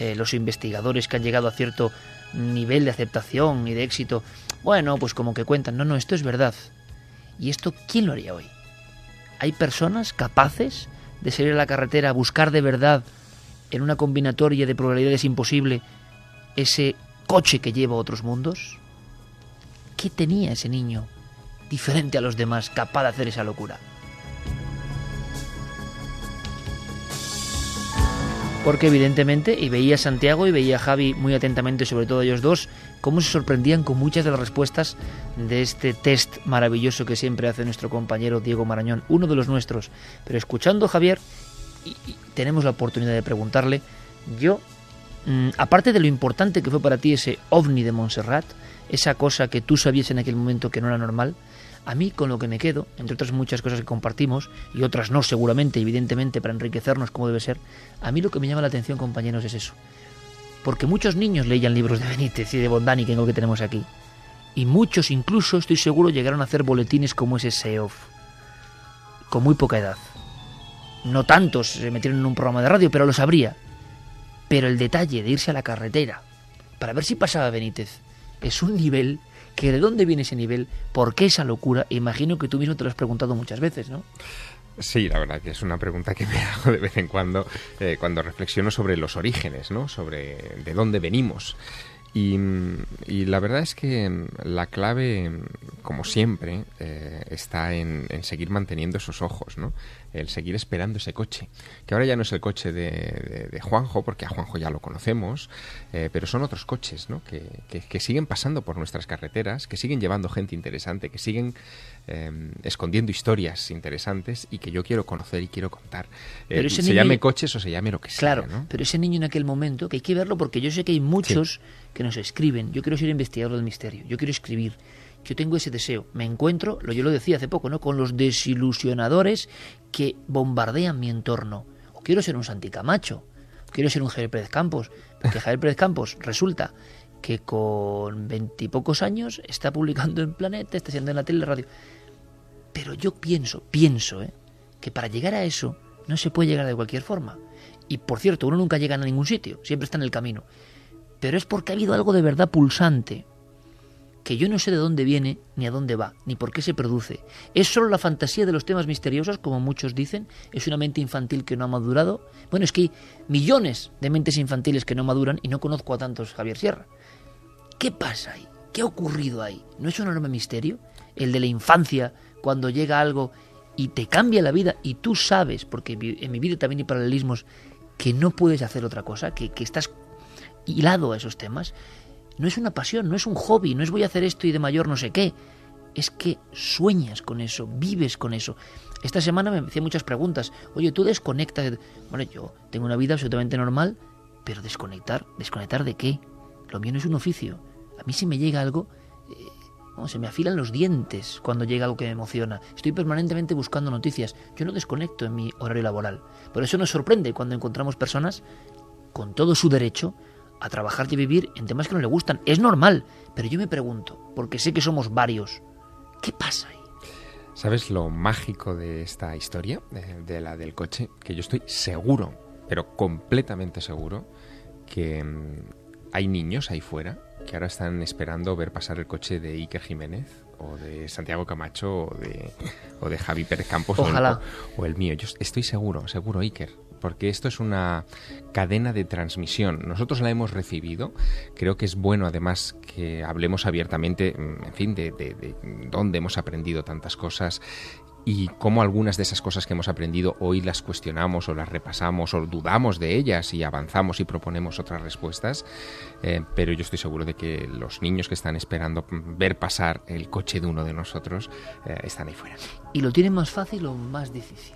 Eh, los investigadores que han llegado a cierto nivel de aceptación y de éxito, bueno, pues como que cuentan, no, no, esto es verdad. ¿Y esto quién lo haría hoy? ¿Hay personas capaces de salir a la carretera a buscar de verdad, en una combinatoria de probabilidades imposible, ese coche que lleva a otros mundos? ¿Qué tenía ese niño diferente a los demás capaz de hacer esa locura? Porque evidentemente, y veía Santiago y veía a Javi muy atentamente, sobre todo ellos dos, cómo se sorprendían con muchas de las respuestas de este test maravilloso que siempre hace nuestro compañero Diego Marañón, uno de los nuestros. Pero escuchando a Javier, tenemos la oportunidad de preguntarle, yo, mmm, aparte de lo importante que fue para ti ese ovni de Montserrat, esa cosa que tú sabías en aquel momento que no era normal, a mí con lo que me quedo, entre otras muchas cosas que compartimos, y otras no seguramente, evidentemente, para enriquecernos como debe ser, a mí lo que me llama la atención, compañeros, es eso. Porque muchos niños leían libros de Benítez y de Bondani, que es que tenemos aquí. Y muchos, incluso, estoy seguro, llegaron a hacer boletines como ese SEOF. Con muy poca edad. No tantos se metieron en un programa de radio, pero lo sabría. Pero el detalle de irse a la carretera para ver si pasaba Benítez es un nivel que de dónde viene ese nivel, por qué esa locura, imagino que tú mismo te lo has preguntado muchas veces, ¿no? Sí, la verdad que es una pregunta que me hago de vez en cuando eh, cuando reflexiono sobre los orígenes, ¿no? Sobre de dónde venimos. Y, y la verdad es que la clave, como siempre, eh, está en, en seguir manteniendo esos ojos, ¿no? El seguir esperando ese coche, que ahora ya no es el coche de, de- de Juanjo, porque a Juanjo ya lo conocemos, eh, pero son otros coches ¿no? que, que- que siguen pasando por nuestras carreteras, que siguen llevando gente interesante, que siguen eh, escondiendo historias interesantes y que yo quiero conocer y quiero contar. Eh, Pero ese se llame coches o se llame lo que sea. Claro, ¿no? pero ese niño en aquel momento, que hay que verlo porque yo sé que hay muchos que nos escriben. Yo quiero ser investigador del misterio, yo quiero escribir. Yo tengo ese deseo. Me encuentro, lo yo lo decía hace poco, ¿no? Con los desilusionadores que bombardean mi entorno. O quiero ser un Santi Camacho, o quiero ser un Javier Pérez Campos, porque Javier Pérez Campos resulta que con veintipocos años está publicando en Planeta, está siendo en la tele la radio. Pero yo pienso, pienso, ¿eh? que para llegar a eso no se puede llegar de cualquier forma. Y por cierto, uno nunca llega a ningún sitio, siempre está en el camino. Pero es porque ha habido algo de verdad pulsante, que yo no sé de dónde viene, ni a dónde va, ni por qué se produce. Es solo la fantasía de los temas misteriosos, como muchos dicen, es una mente infantil que no ha madurado. Bueno, es que hay millones de mentes infantiles que no maduran y no conozco a tantos Javier Sierra. ¿Qué pasa ahí? ¿Qué ha ocurrido ahí? ¿No es un enorme misterio? El de la infancia, cuando llega algo y te cambia la vida y tú sabes, porque en mi vida también hay paralelismos, que no puedes hacer otra cosa, que, que estás hilado a esos temas. No es una pasión, no es un hobby, no es voy a hacer esto y de mayor no sé qué. Es que sueñas con eso, vives con eso. Esta semana me hacía muchas preguntas. Oye, tú desconectas. Bueno, yo tengo una vida absolutamente normal, pero desconectar, ¿desconectar de qué? Lo mío no es un oficio. A mí si me llega algo, eh, se me afilan los dientes cuando llega algo que me emociona. Estoy permanentemente buscando noticias. Yo no desconecto en mi horario laboral. Por eso nos sorprende cuando encontramos personas con todo su derecho a trabajar y a vivir en temas que no le gustan. Es normal, pero yo me pregunto, porque sé que somos varios, ¿qué pasa ahí? ¿Sabes lo mágico de esta historia, de, de la del coche? Que yo estoy seguro, pero completamente seguro, que mm, hay niños ahí fuera que ahora están esperando ver pasar el coche de Iker Jiménez o de Santiago Camacho o de, o de Javi Pérez Campos o Ojalá. O, el mío. Yo estoy seguro, seguro Iker, porque esto es una cadena de transmisión. Nosotros la hemos recibido. Creo que es bueno además que hablemos abiertamente, mm, en fin, de, de- de dónde hemos aprendido tantas cosas y cómo algunas de esas cosas que hemos aprendido hoy las cuestionamos o las repasamos o dudamos de ellas y avanzamos y proponemos otras respuestas. Eh, pero yo estoy seguro de que los niños que están esperando mm, ver pasar el coche de uno de nosotros eh, están ahí fuera. ¿Y lo tienen más fácil o más difícil?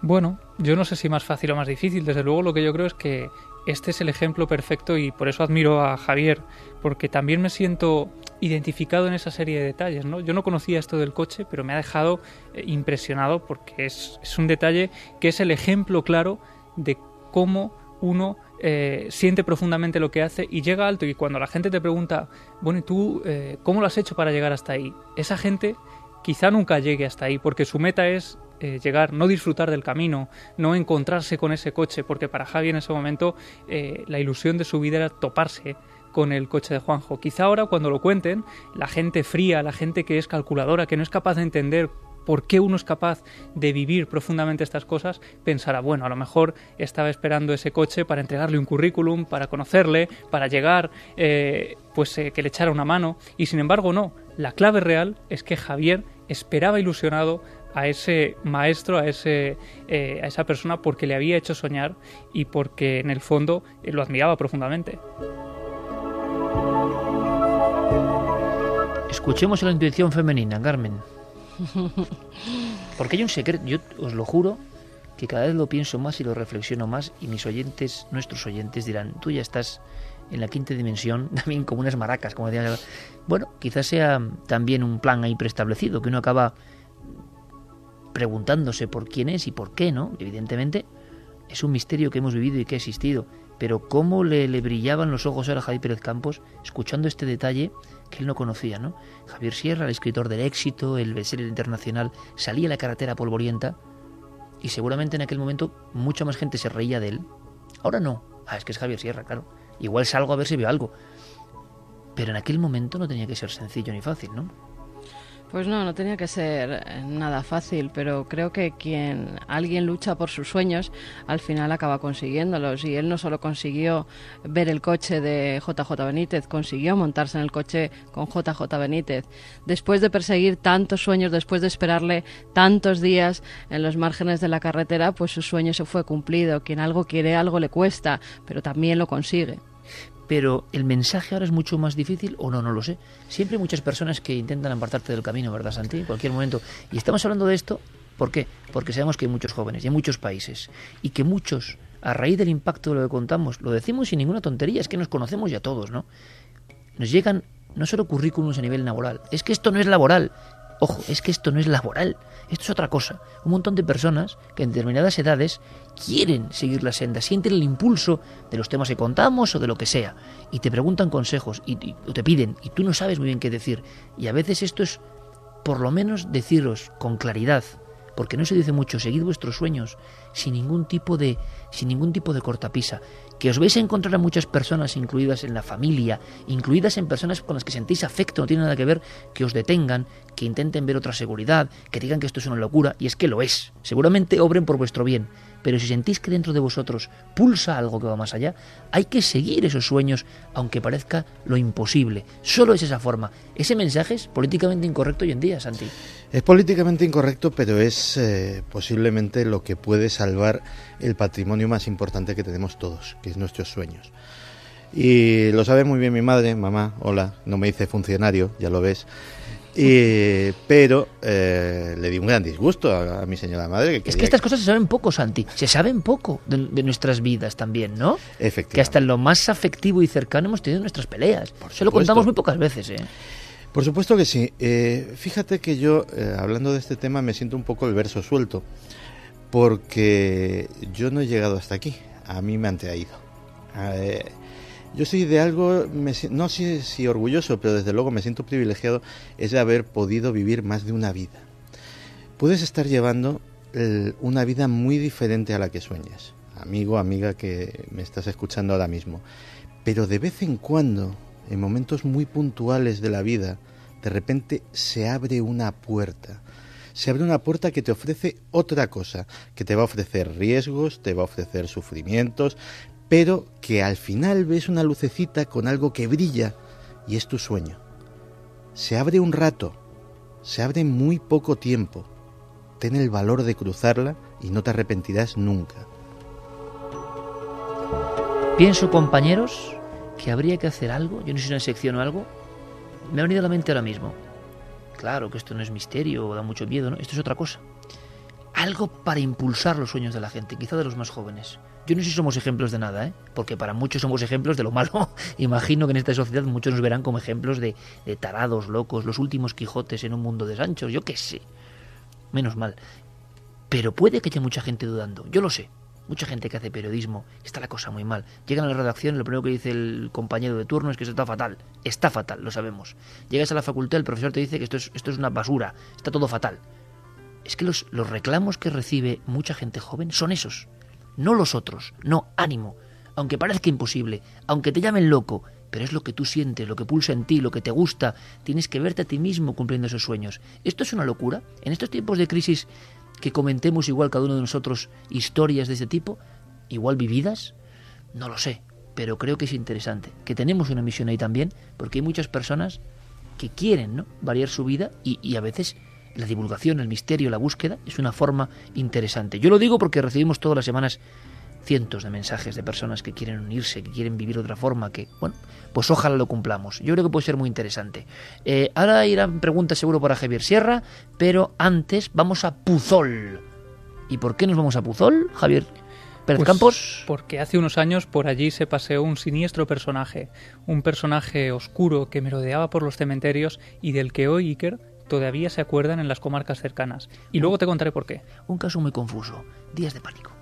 Bueno, yo no sé si más fácil o más difícil. Desde luego lo que yo creo es que este es el ejemplo perfecto y por eso admiro a Javier, porque también me siento identificado en esa serie de detalles. ¿no? Yo no conocía esto del coche, pero me ha dejado eh, impresionado porque es, es un detalle que es el ejemplo claro de cómo uno eh, siente profundamente lo que hace y llega alto y cuando la gente te pregunta, bueno, ¿y tú eh, cómo lo has hecho para llegar hasta ahí? Esa gente quizá nunca llegue hasta ahí porque su meta es eh, llegar, no disfrutar del camino, no encontrarse con ese coche, porque para Javi en ese momento eh, la ilusión de su vida era toparse con el coche de Juanjo. Quizá ahora cuando lo cuenten, la gente fría, la gente que es calculadora, que no es capaz de entender por qué uno es capaz de vivir profundamente estas cosas, pensará, bueno, a lo mejor estaba esperando ese coche para entregarle un currículum, para conocerle, para llegar, eh, pues que le echara una mano. Y sin embargo, no. La clave real es que Javier esperaba ilusionado a ese maestro, a, ese, eh, a esa persona, porque le había hecho soñar y porque en el fondo eh, lo admiraba profundamente. Escuchemos la intuición femenina, Carmen. Porque hay un secreto, yo os lo juro, que cada vez lo pienso más y lo reflexiono más y mis oyentes, nuestros oyentes dirán, tú ya estás en la quinta dimensión, también como unas maracas, como decían. Bueno, quizás sea también un plan ahí preestablecido, que uno acaba preguntándose por quién es y por qué, ¿no? Evidentemente es un misterio que hemos vivido y que ha existido, pero cómo le, le brillaban los ojos ahora a Javier Pérez Campos escuchando este detalle que él no conocía, ¿no? Javier Sierra, el escritor del éxito, el bestseller internacional, salía a la carretera polvorienta y seguramente en aquel momento mucha más gente se reía de él. Ahora no. Ah, es que es Javier Sierra, claro. Igual salgo a ver si veo algo. Pero en aquel momento no tenía que ser sencillo ni fácil, ¿no? Pues no, no tenía que ser eh, nada fácil, pero creo que quien alguien lucha por sus sueños, al final acaba consiguiéndolos. Y él no solo consiguió ver el coche de JJ Benítez, consiguió montarse en el coche con JJ Benítez. Después de perseguir tantos sueños, después de esperarle tantos días en los márgenes de la carretera, pues su sueño se fue cumplido. Quien algo quiere, algo le cuesta, pero también lo consigue pero el mensaje ahora es mucho más difícil o no, no lo sé. Siempre hay muchas personas que intentan apartarte del camino, ¿verdad, Santi? En cualquier momento. Y estamos hablando de esto, ¿por qué? Porque sabemos que hay muchos jóvenes y hay muchos países y que muchos, a raíz del impacto de lo que contamos, lo decimos sin ninguna tontería, es que nos conocemos ya todos, ¿no? Nos llegan no solo currículums a nivel laboral, es que esto no es laboral, Ojo, es que esto no es laboral, esto es otra cosa. Un montón de personas que en determinadas edades quieren seguir la senda, sienten el impulso de los temas que contamos o de lo que sea, y te preguntan consejos y, te piden, y tú no sabes muy bien qué decir. Y a veces esto es, por lo menos, deciros con claridad, porque no se dice mucho, seguid vuestros sueños sin ningún tipo de, sin ningún tipo de cortapisa que os vais a encontrar a muchas personas incluidas en la familia, incluidas en personas con las que sentís afecto, no tiene nada que ver, que os detengan, que intenten ver otra seguridad, que digan que esto es una locura, y es que lo es. Seguramente obren por vuestro bien, pero si sentís que dentro de vosotros pulsa algo que va más allá, hay que seguir esos sueños, aunque parezca lo imposible. Solo es esa forma. Ese mensaje es políticamente incorrecto hoy en día, Santi. Es políticamente incorrecto, pero es eh, posiblemente lo que puede salvar el patrimonio más importante que tenemos todos, que es nuestros sueños. Y lo sabe muy bien mi madre, mamá, hola, no me dice funcionario, ya lo ves. Y, pero eh, le di un gran disgusto a, mi señora madre. Que es que estas cosas se saben poco, Santi. Se saben poco de, nuestras vidas también, ¿no? Efectivamente. Que hasta en lo más afectivo y cercano hemos tenido nuestras peleas. Se lo contamos muy pocas veces, ¿eh? Por supuesto que sí. Eh, fíjate que yo, eh, hablando de este tema, me siento un poco el verso suelto. Porque yo no he llegado hasta aquí. A mí me han traído. Yo soy de algo, no sé si orgulloso, pero desde luego me siento privilegiado, es de haber podido vivir más de una vida. Puedes estar llevando una vida muy diferente a la que sueñas, amigo, amiga que me estás escuchando ahora mismo. Pero de vez en cuando, en momentos muy puntuales de la vida, de repente se abre una puerta. Se abre una puerta que te ofrece otra cosa, que te va a ofrecer riesgos, te va a ofrecer sufrimientos, pero que al final ves una lucecita con algo que brilla y es tu sueño. Se abre un rato, se abre muy poco tiempo. Ten el valor de cruzarla y no te arrepentirás nunca. Pienso, compañeros, que habría que hacer algo, yo no sé si una sección o algo, me ha venido a la mente ahora mismo. Claro que esto no es misterio o da mucho miedo, ¿no? Esto es otra cosa. Algo para impulsar los sueños de la gente, quizá de los más jóvenes. Yo no sé si somos ejemplos de nada, ¿eh? porque para muchos somos ejemplos de lo malo. Imagino que en esta sociedad muchos nos verán como ejemplos de, tarados, locos, los últimos Quijotes en un mundo de Sancho, yo qué sé. Menos mal. Pero puede que haya mucha gente dudando, yo lo sé. Mucha gente que hace periodismo, está la cosa muy mal. Llegan a la redacción lo primero que dice el compañero de turno es que esto está fatal. Está fatal, lo sabemos. Llegas a la facultad, el profesor te dice que esto es, esto es una basura, está todo fatal. Es que los, los reclamos que recibe mucha gente joven son esos no los otros, no, ánimo, aunque parezca imposible, aunque te llamen loco, pero es lo que tú sientes, lo que pulsa en ti, lo que te gusta, tienes que verte a ti mismo cumpliendo esos sueños. ¿Esto es una locura? En estos tiempos de crisis que comentemos igual cada uno de nosotros historias de ese tipo, igual vividas, no lo sé, pero creo que es interesante, que tenemos una misión ahí también, porque hay muchas personas que quieren ¿no? variar su vida y, y a veces la divulgación, el misterio, la búsqueda, es una forma interesante. Yo lo digo porque recibimos todas las semanas cientos de mensajes de personas que quieren unirse, que quieren vivir de otra forma, que, bueno, pues ojalá lo cumplamos. Yo creo que puede ser muy interesante. Eh, ahora irán preguntas seguro para Javier Sierra, pero antes vamos a Puzol. ¿Y por qué nos vamos a Puzol, Javier? Pérez pues Campos. Porque hace unos años por allí se paseó un siniestro personaje, un personaje oscuro que merodeaba por los cementerios y del que hoy Iker todavía se acuerdan en las comarcas cercanas. Y luego te contaré por qué. Un caso muy confuso. Días de pánico.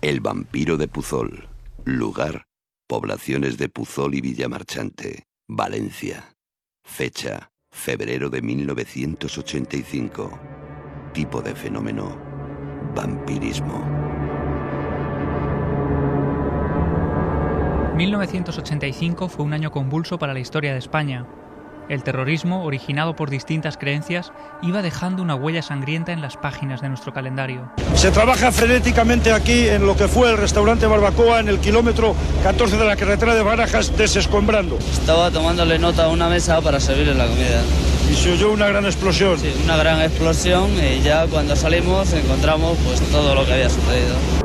El vampiro de Puzol. Lugar. Poblaciones de Puzol y Villamarchante. Valencia. Fecha. Febrero de 1985. Tipo de fenómeno. Vampirismo. 1985 fue un año convulso para la historia de España. El terrorismo, originado por distintas creencias, iba dejando una huella sangrienta en las páginas de nuestro calendario. Se trabaja frenéticamente aquí en lo que fue el restaurante Barbacoa en el kilómetro 14 de la carretera de Barajas, desescombrando. Estaba tomándole nota a una mesa para servirle la comida. Y se oyó una gran explosión. Sí, una gran explosión y ya cuando salimos encontramos pues todo lo que había sucedido.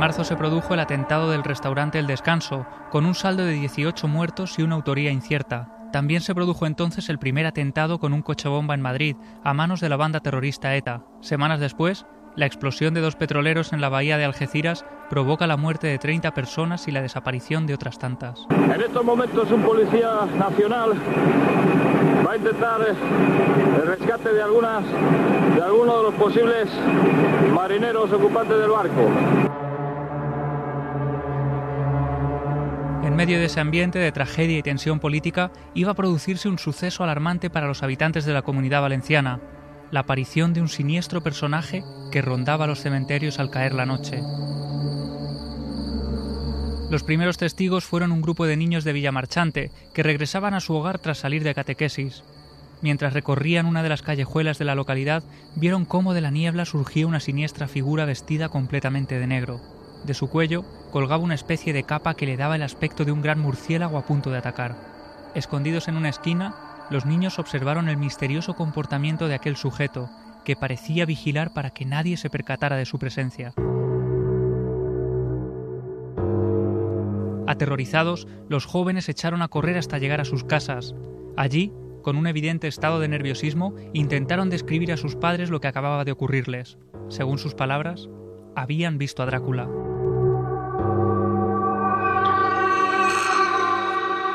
Marzo se produjo el atentado del restaurante El Descanso, con un saldo de 18 muertos y una autoría incierta. También se produjo entonces el primer atentado con un coche bomba en Madrid, a manos de la banda terrorista ETA. Semanas después, la explosión de dos petroleros en la bahía de Algeciras provoca la muerte de 30 personas y la desaparición de otras tantas. En estos momentos un policía nacional va a intentar el rescate de algunas de algunos de los posibles marineros ocupantes del barco. En medio de ese ambiente de tragedia y tensión política iba a producirse un suceso alarmante para los habitantes de la comunidad valenciana, la aparición de un siniestro personaje que rondaba los cementerios al caer la noche. Los primeros testigos fueron un grupo de niños de Villamarchante que regresaban a su hogar tras salir de catequesis. Mientras recorrían una de las callejuelas de la localidad, vieron cómo de la niebla surgía una siniestra figura vestida completamente de negro. De su cuello colgaba una especie de capa que le daba el aspecto de un gran murciélago a punto de atacar. Escondidos en una esquina, los niños observaron el misterioso comportamiento de aquel sujeto, que parecía vigilar para que nadie se percatara de su presencia. Aterrorizados, los jóvenes echaron a correr hasta llegar a sus casas. Allí, con un evidente estado de nerviosismo, intentaron describir a sus padres lo que acababa de ocurrirles. Según sus palabras, habían visto a Drácula.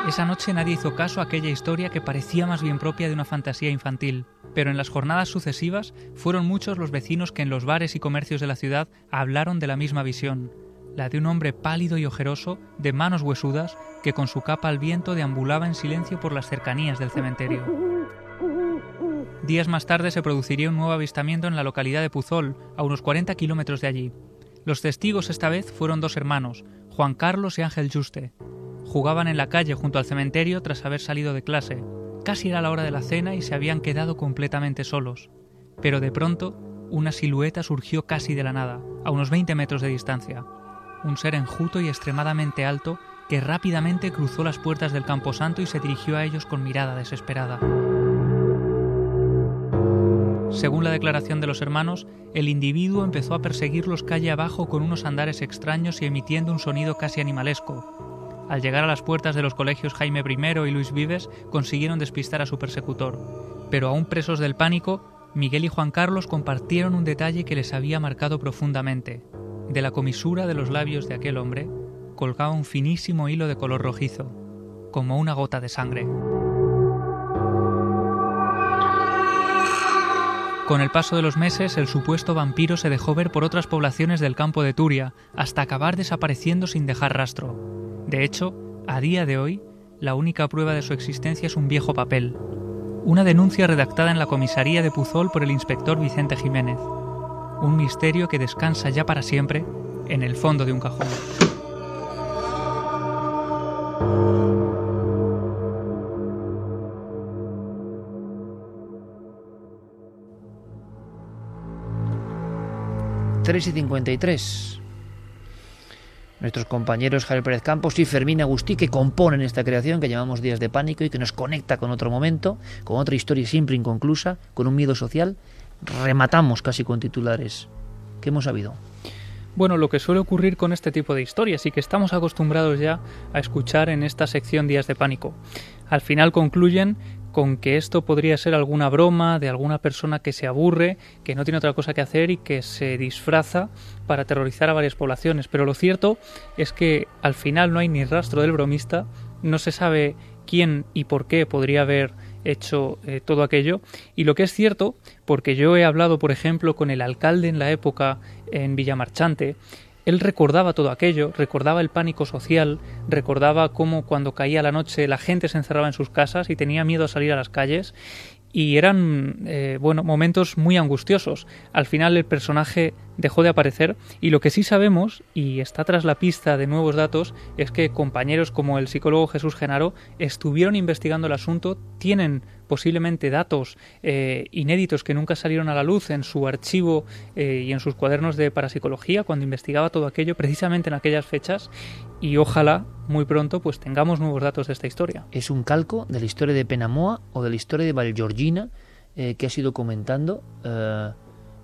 Esa noche nadie hizo caso a aquella historia que parecía más bien propia de una fantasía infantil, pero en las jornadas sucesivas fueron muchos los vecinos que en los bares y comercios de la ciudad hablaron de la misma visión, la de un hombre pálido y ojeroso, de manos huesudas, que con su capa al viento deambulaba en silencio por las cercanías del cementerio. Días más tarde se produciría un nuevo avistamiento en la localidad de Puzol, a unos 40 kilómetros de allí. Los testigos esta vez fueron dos hermanos, Juan Carlos y Ángel Juste. Jugaban en la calle junto al cementerio tras haber salido de clase. Casi era la hora de la cena y se habían quedado completamente solos. Pero de pronto, una silueta surgió casi de la nada, a unos 20 metros de distancia. Un ser enjuto y extremadamente alto que rápidamente cruzó las puertas del camposanto y se dirigió a ellos con mirada desesperada. Según la declaración de los hermanos, el individuo empezó a perseguirlos calle abajo con unos andares extraños y emitiendo un sonido casi animalesco. Al llegar a las puertas de los colegios Jaime I y Luis Vives, consiguieron despistar a su persecutor. Pero aún presos del pánico, Miguel y Juan Carlos compartieron un detalle que les había marcado profundamente. De la comisura de los labios de aquel hombre colgaba un finísimo hilo de color rojizo, como una gota de sangre. Con el paso de los meses, el supuesto vampiro se dejó ver por otras poblaciones del campo de Turia, hasta acabar desapareciendo sin dejar rastro. De hecho, a día de hoy, la única prueba de su existencia es un viejo papel, una denuncia redactada en la comisaría de Puzol por el inspector Vicente Jiménez, un misterio que descansa ya para siempre en el fondo de un cajón. Tres y 53. Nuestros compañeros Javier Pérez Campos y Fermín Agustí que componen esta creación que llamamos Días de Pánico y que nos conecta con otro momento, con otra historia siempre inconclusa, con un miedo social. Rematamos casi con titulares. ¿Qué hemos sabido? Bueno, lo que suele ocurrir con este tipo de historias y que estamos acostumbrados ya a escuchar en esta sección Días de Pánico. Al final concluyen con que esto podría ser alguna broma de alguna persona que se aburre, que no tiene otra cosa que hacer y que se disfraza para aterrorizar a varias poblaciones. Pero lo cierto es que al final no hay ni rastro del bromista, no se sabe quién y por qué podría haber hecho eh, todo aquello. Y lo que es cierto, porque yo he hablado, por ejemplo, con el alcalde en la época en Villamarchante, él recordaba todo aquello, recordaba el pánico social, recordaba cómo cuando caía la noche la gente se encerraba en sus casas y tenía miedo a salir a las calles y eran eh, bueno momentos muy angustiosos. Al final el personaje dejó de aparecer y lo que sí sabemos y está tras la pista de nuevos datos es que compañeros como el psicólogo Jesús Genaro estuvieron investigando el asunto, tienen posiblemente datos eh, inéditos que nunca salieron a la luz en su archivo eh, y en sus cuadernos de parapsicología cuando investigaba todo aquello precisamente en aquellas fechas y ojalá muy pronto pues tengamos nuevos datos de esta historia. Es un calco de la historia de Penamoa o de la historia de Valgeorgina eh, que ha sido comentando,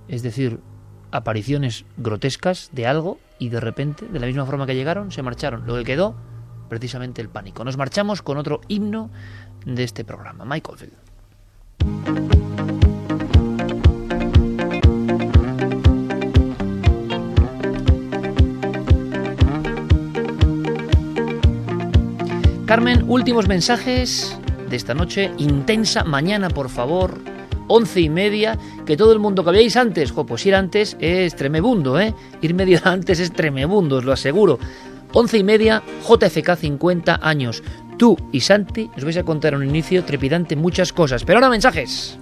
es decir, apariciones grotescas de algo y de repente, de la misma forma que llegaron, se marcharon. Lo que quedó, precisamente el pánico. Nos marchamos con otro himno de este programa, Michael Field. Carmen, últimos mensajes de esta noche. Intensa, mañana, por favor. Once y media, que todo el mundo que veáis antes, jo, pues ir antes es tremebundo, ¿eh? Ir medio antes es tremebundo, os lo aseguro. Once y media, JFK 50 años. Tú y Santi os vais a contar un inicio trepidante muchas cosas. Pero ahora mensajes.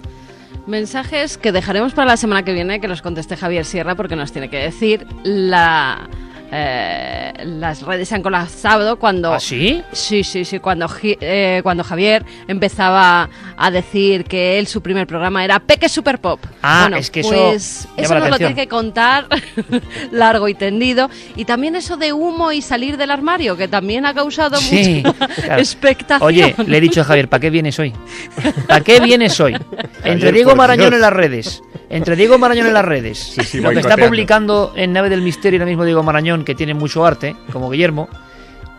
Mensajes que dejaremos para la semana que viene que los conteste Javier Sierra porque nos tiene que decir la eh, las redes se han colapsado cuando ¿Ah, sí? sí sí sí cuando eh, cuando Javier empezaba a decir que él su primer programa era Peque Super Pop Ah, bueno, es que eso pues llama eso la nos lo tiene que contar largo y tendido y también eso de humo y salir del armario que también ha causado Sí, mucha claro. expectación Oye, le he dicho a Javier, ¿para qué vienes hoy? ¿Para qué vienes hoy? Entre Javier, Diego Marañón Dios. en las redes. Entre Diego Marañón en las redes. sí, lo que está publicando en Nave del Misterio ahora mismo Diego Marañón, que tiene mucho arte, como Guillermo,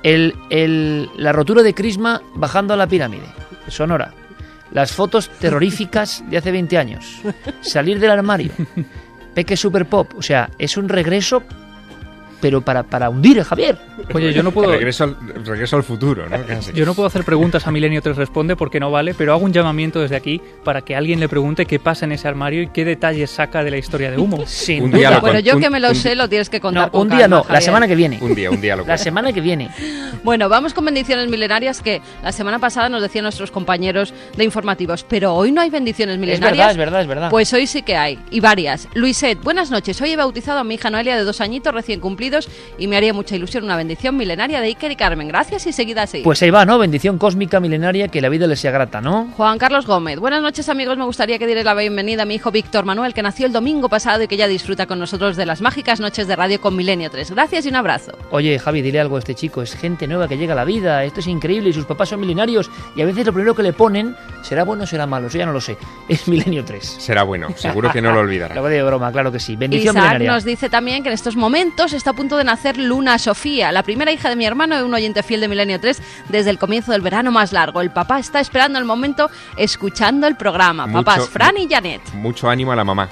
el, el- la rotura de Crisma bajando a la pirámide, Sonora. Las fotos terroríficas de hace 20 años. Salir del armario. Peque Super Pop. O sea, es un regreso, pero para, para hundir a Javier. Oye, yo no puedo Regreso al, regreso al futuro, ¿no? Casi. Yo no puedo hacer preguntas a Milenio 3 Responde porque no vale, pero hago un llamamiento desde aquí para que alguien le pregunte qué pasa en ese armario y qué detalles saca de la historia de humo. Sin Un duda. bueno yo un- que me lo un- sé lo tienes que contar No, un día calma, no, la semana que viene. Un día, un día lo La semana que viene. Bueno, vamos con bendiciones milenarias que la semana pasada nos decían nuestros compañeros de informativos, pero hoy no hay bendiciones Es milenarias. verdad, es verdad, es verdad. Pues hoy sí que hay, y varias. Luiset, buenas noches. Hoy he bautizado a mi hija Noelia de dos añitos recién y me haría mucha ilusión una bendición milenaria de Iker y Carmen. Gracias y seguida así. Pues ahí va, ¿no? Bendición cósmica milenaria, que la vida le sea grata, ¿no? Juan Carlos Gómez, buenas noches amigos, me gustaría que dierais la bienvenida a mi hijo Víctor Manuel, que nació el domingo pasado y que ya disfruta con nosotros de las mágicas noches de radio con Milenio 3. Gracias y un abrazo. Oye, Javi, dile algo a este chico. Es gente nueva que llega a la vida. Esto es increíble y sus papás son milenarios. Y a veces lo primero que le ponen, será bueno o será malo, eso ya no lo sé. Es Milenio 3. Será bueno, seguro que no lo olvidará. Lo de broma, claro que sí. Bendición Isaac milenaria. nos dice también que en estos momentos está a punto de nacer Luna Sofía, la primera hija de mi hermano y un oyente fiel de Milenio 3 desde el comienzo del verano más largo. El papá está esperando el momento escuchando el programa. Mucho- Papás Fran y Janet. Mucho ánimo a la mamá.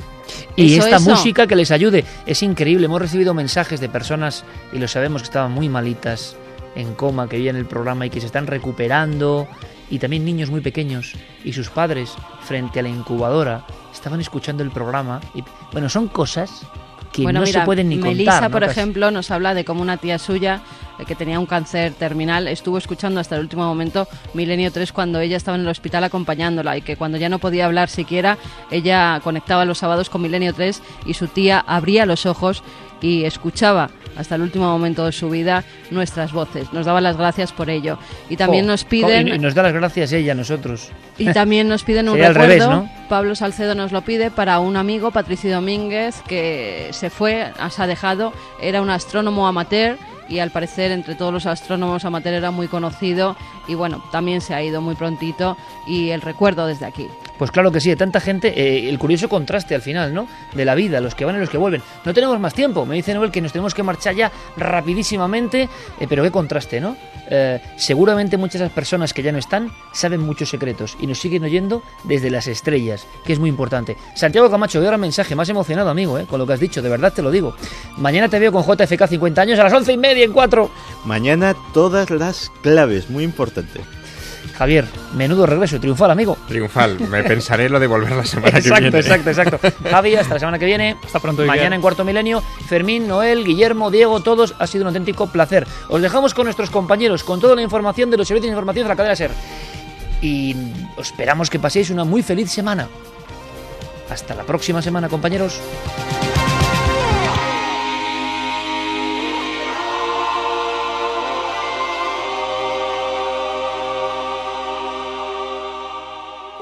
Y Eso, esta eso. música que les ayude. Es increíble. Hemos recibido mensajes de personas, y lo sabemos, que estaban muy malitas, en coma, que veían el programa y que se están recuperando. Y también niños muy pequeños y sus padres, frente a la incubadora, estaban escuchando el programa. Y, bueno, son cosas que bueno, no mira, se pueden ni Melissa, contar. ¿no? por ejemplo, nos habla de cómo una tía suya eh, que tenía un cáncer terminal estuvo escuchando hasta el último momento Milenio 3 cuando ella estaba en el hospital acompañándola y que cuando ya no podía hablar siquiera, ella conectaba los sábados con Milenio 3 y su tía abría los ojos y escuchaba hasta el último momento de su vida nuestras voces. Nos daba las gracias por ello. Y también nos piden... y, y nos da las gracias ella a nosotros. Y también nos piden un Sería al recuerdo. revés, ¿no? Pablo Salcedo nos lo pide para un amigo, Patricio Domínguez, que se fue, se ha dejado. Era un astrónomo amateur y al parecer entre todos los astrónomos amateur era muy conocido y bueno, también se ha ido muy prontito y el recuerdo desde aquí. Pues claro que sí, de tanta gente, eh, el curioso contraste al final, ¿no? De la vida, los que van y los que vuelven. No tenemos más tiempo, me dice Noel que nos tenemos que marchar ya rapidísimamente, eh, pero qué contraste, ¿no? Eh, seguramente muchas de las personas que ya no están saben muchos secretos y nos siguen oyendo desde las estrellas, que es muy importante. Santiago Camacho, veo ahora un mensaje, más emocionado, amigo, ¿eh? con lo que has dicho, de verdad te lo digo. Mañana te veo con JFK 50 años a las once y media en 4. Mañana todas las claves, muy importante. Javier, menudo regreso, triunfal, amigo. Triunfal. Me pensaré lo de volver la semana que Exacto, viene. exacto, exacto. Javi, hasta la semana que viene. Hasta pronto, Mañana en Cuarto Milenio. Fermín, Noel, Guillermo, Diego, todos. Ha sido un auténtico placer. Os dejamos con nuestros compañeros, con toda la información de los servicios informativos de la cadena SER. y esperamos que paséis una muy feliz semana. Hasta la próxima semana, compañeros.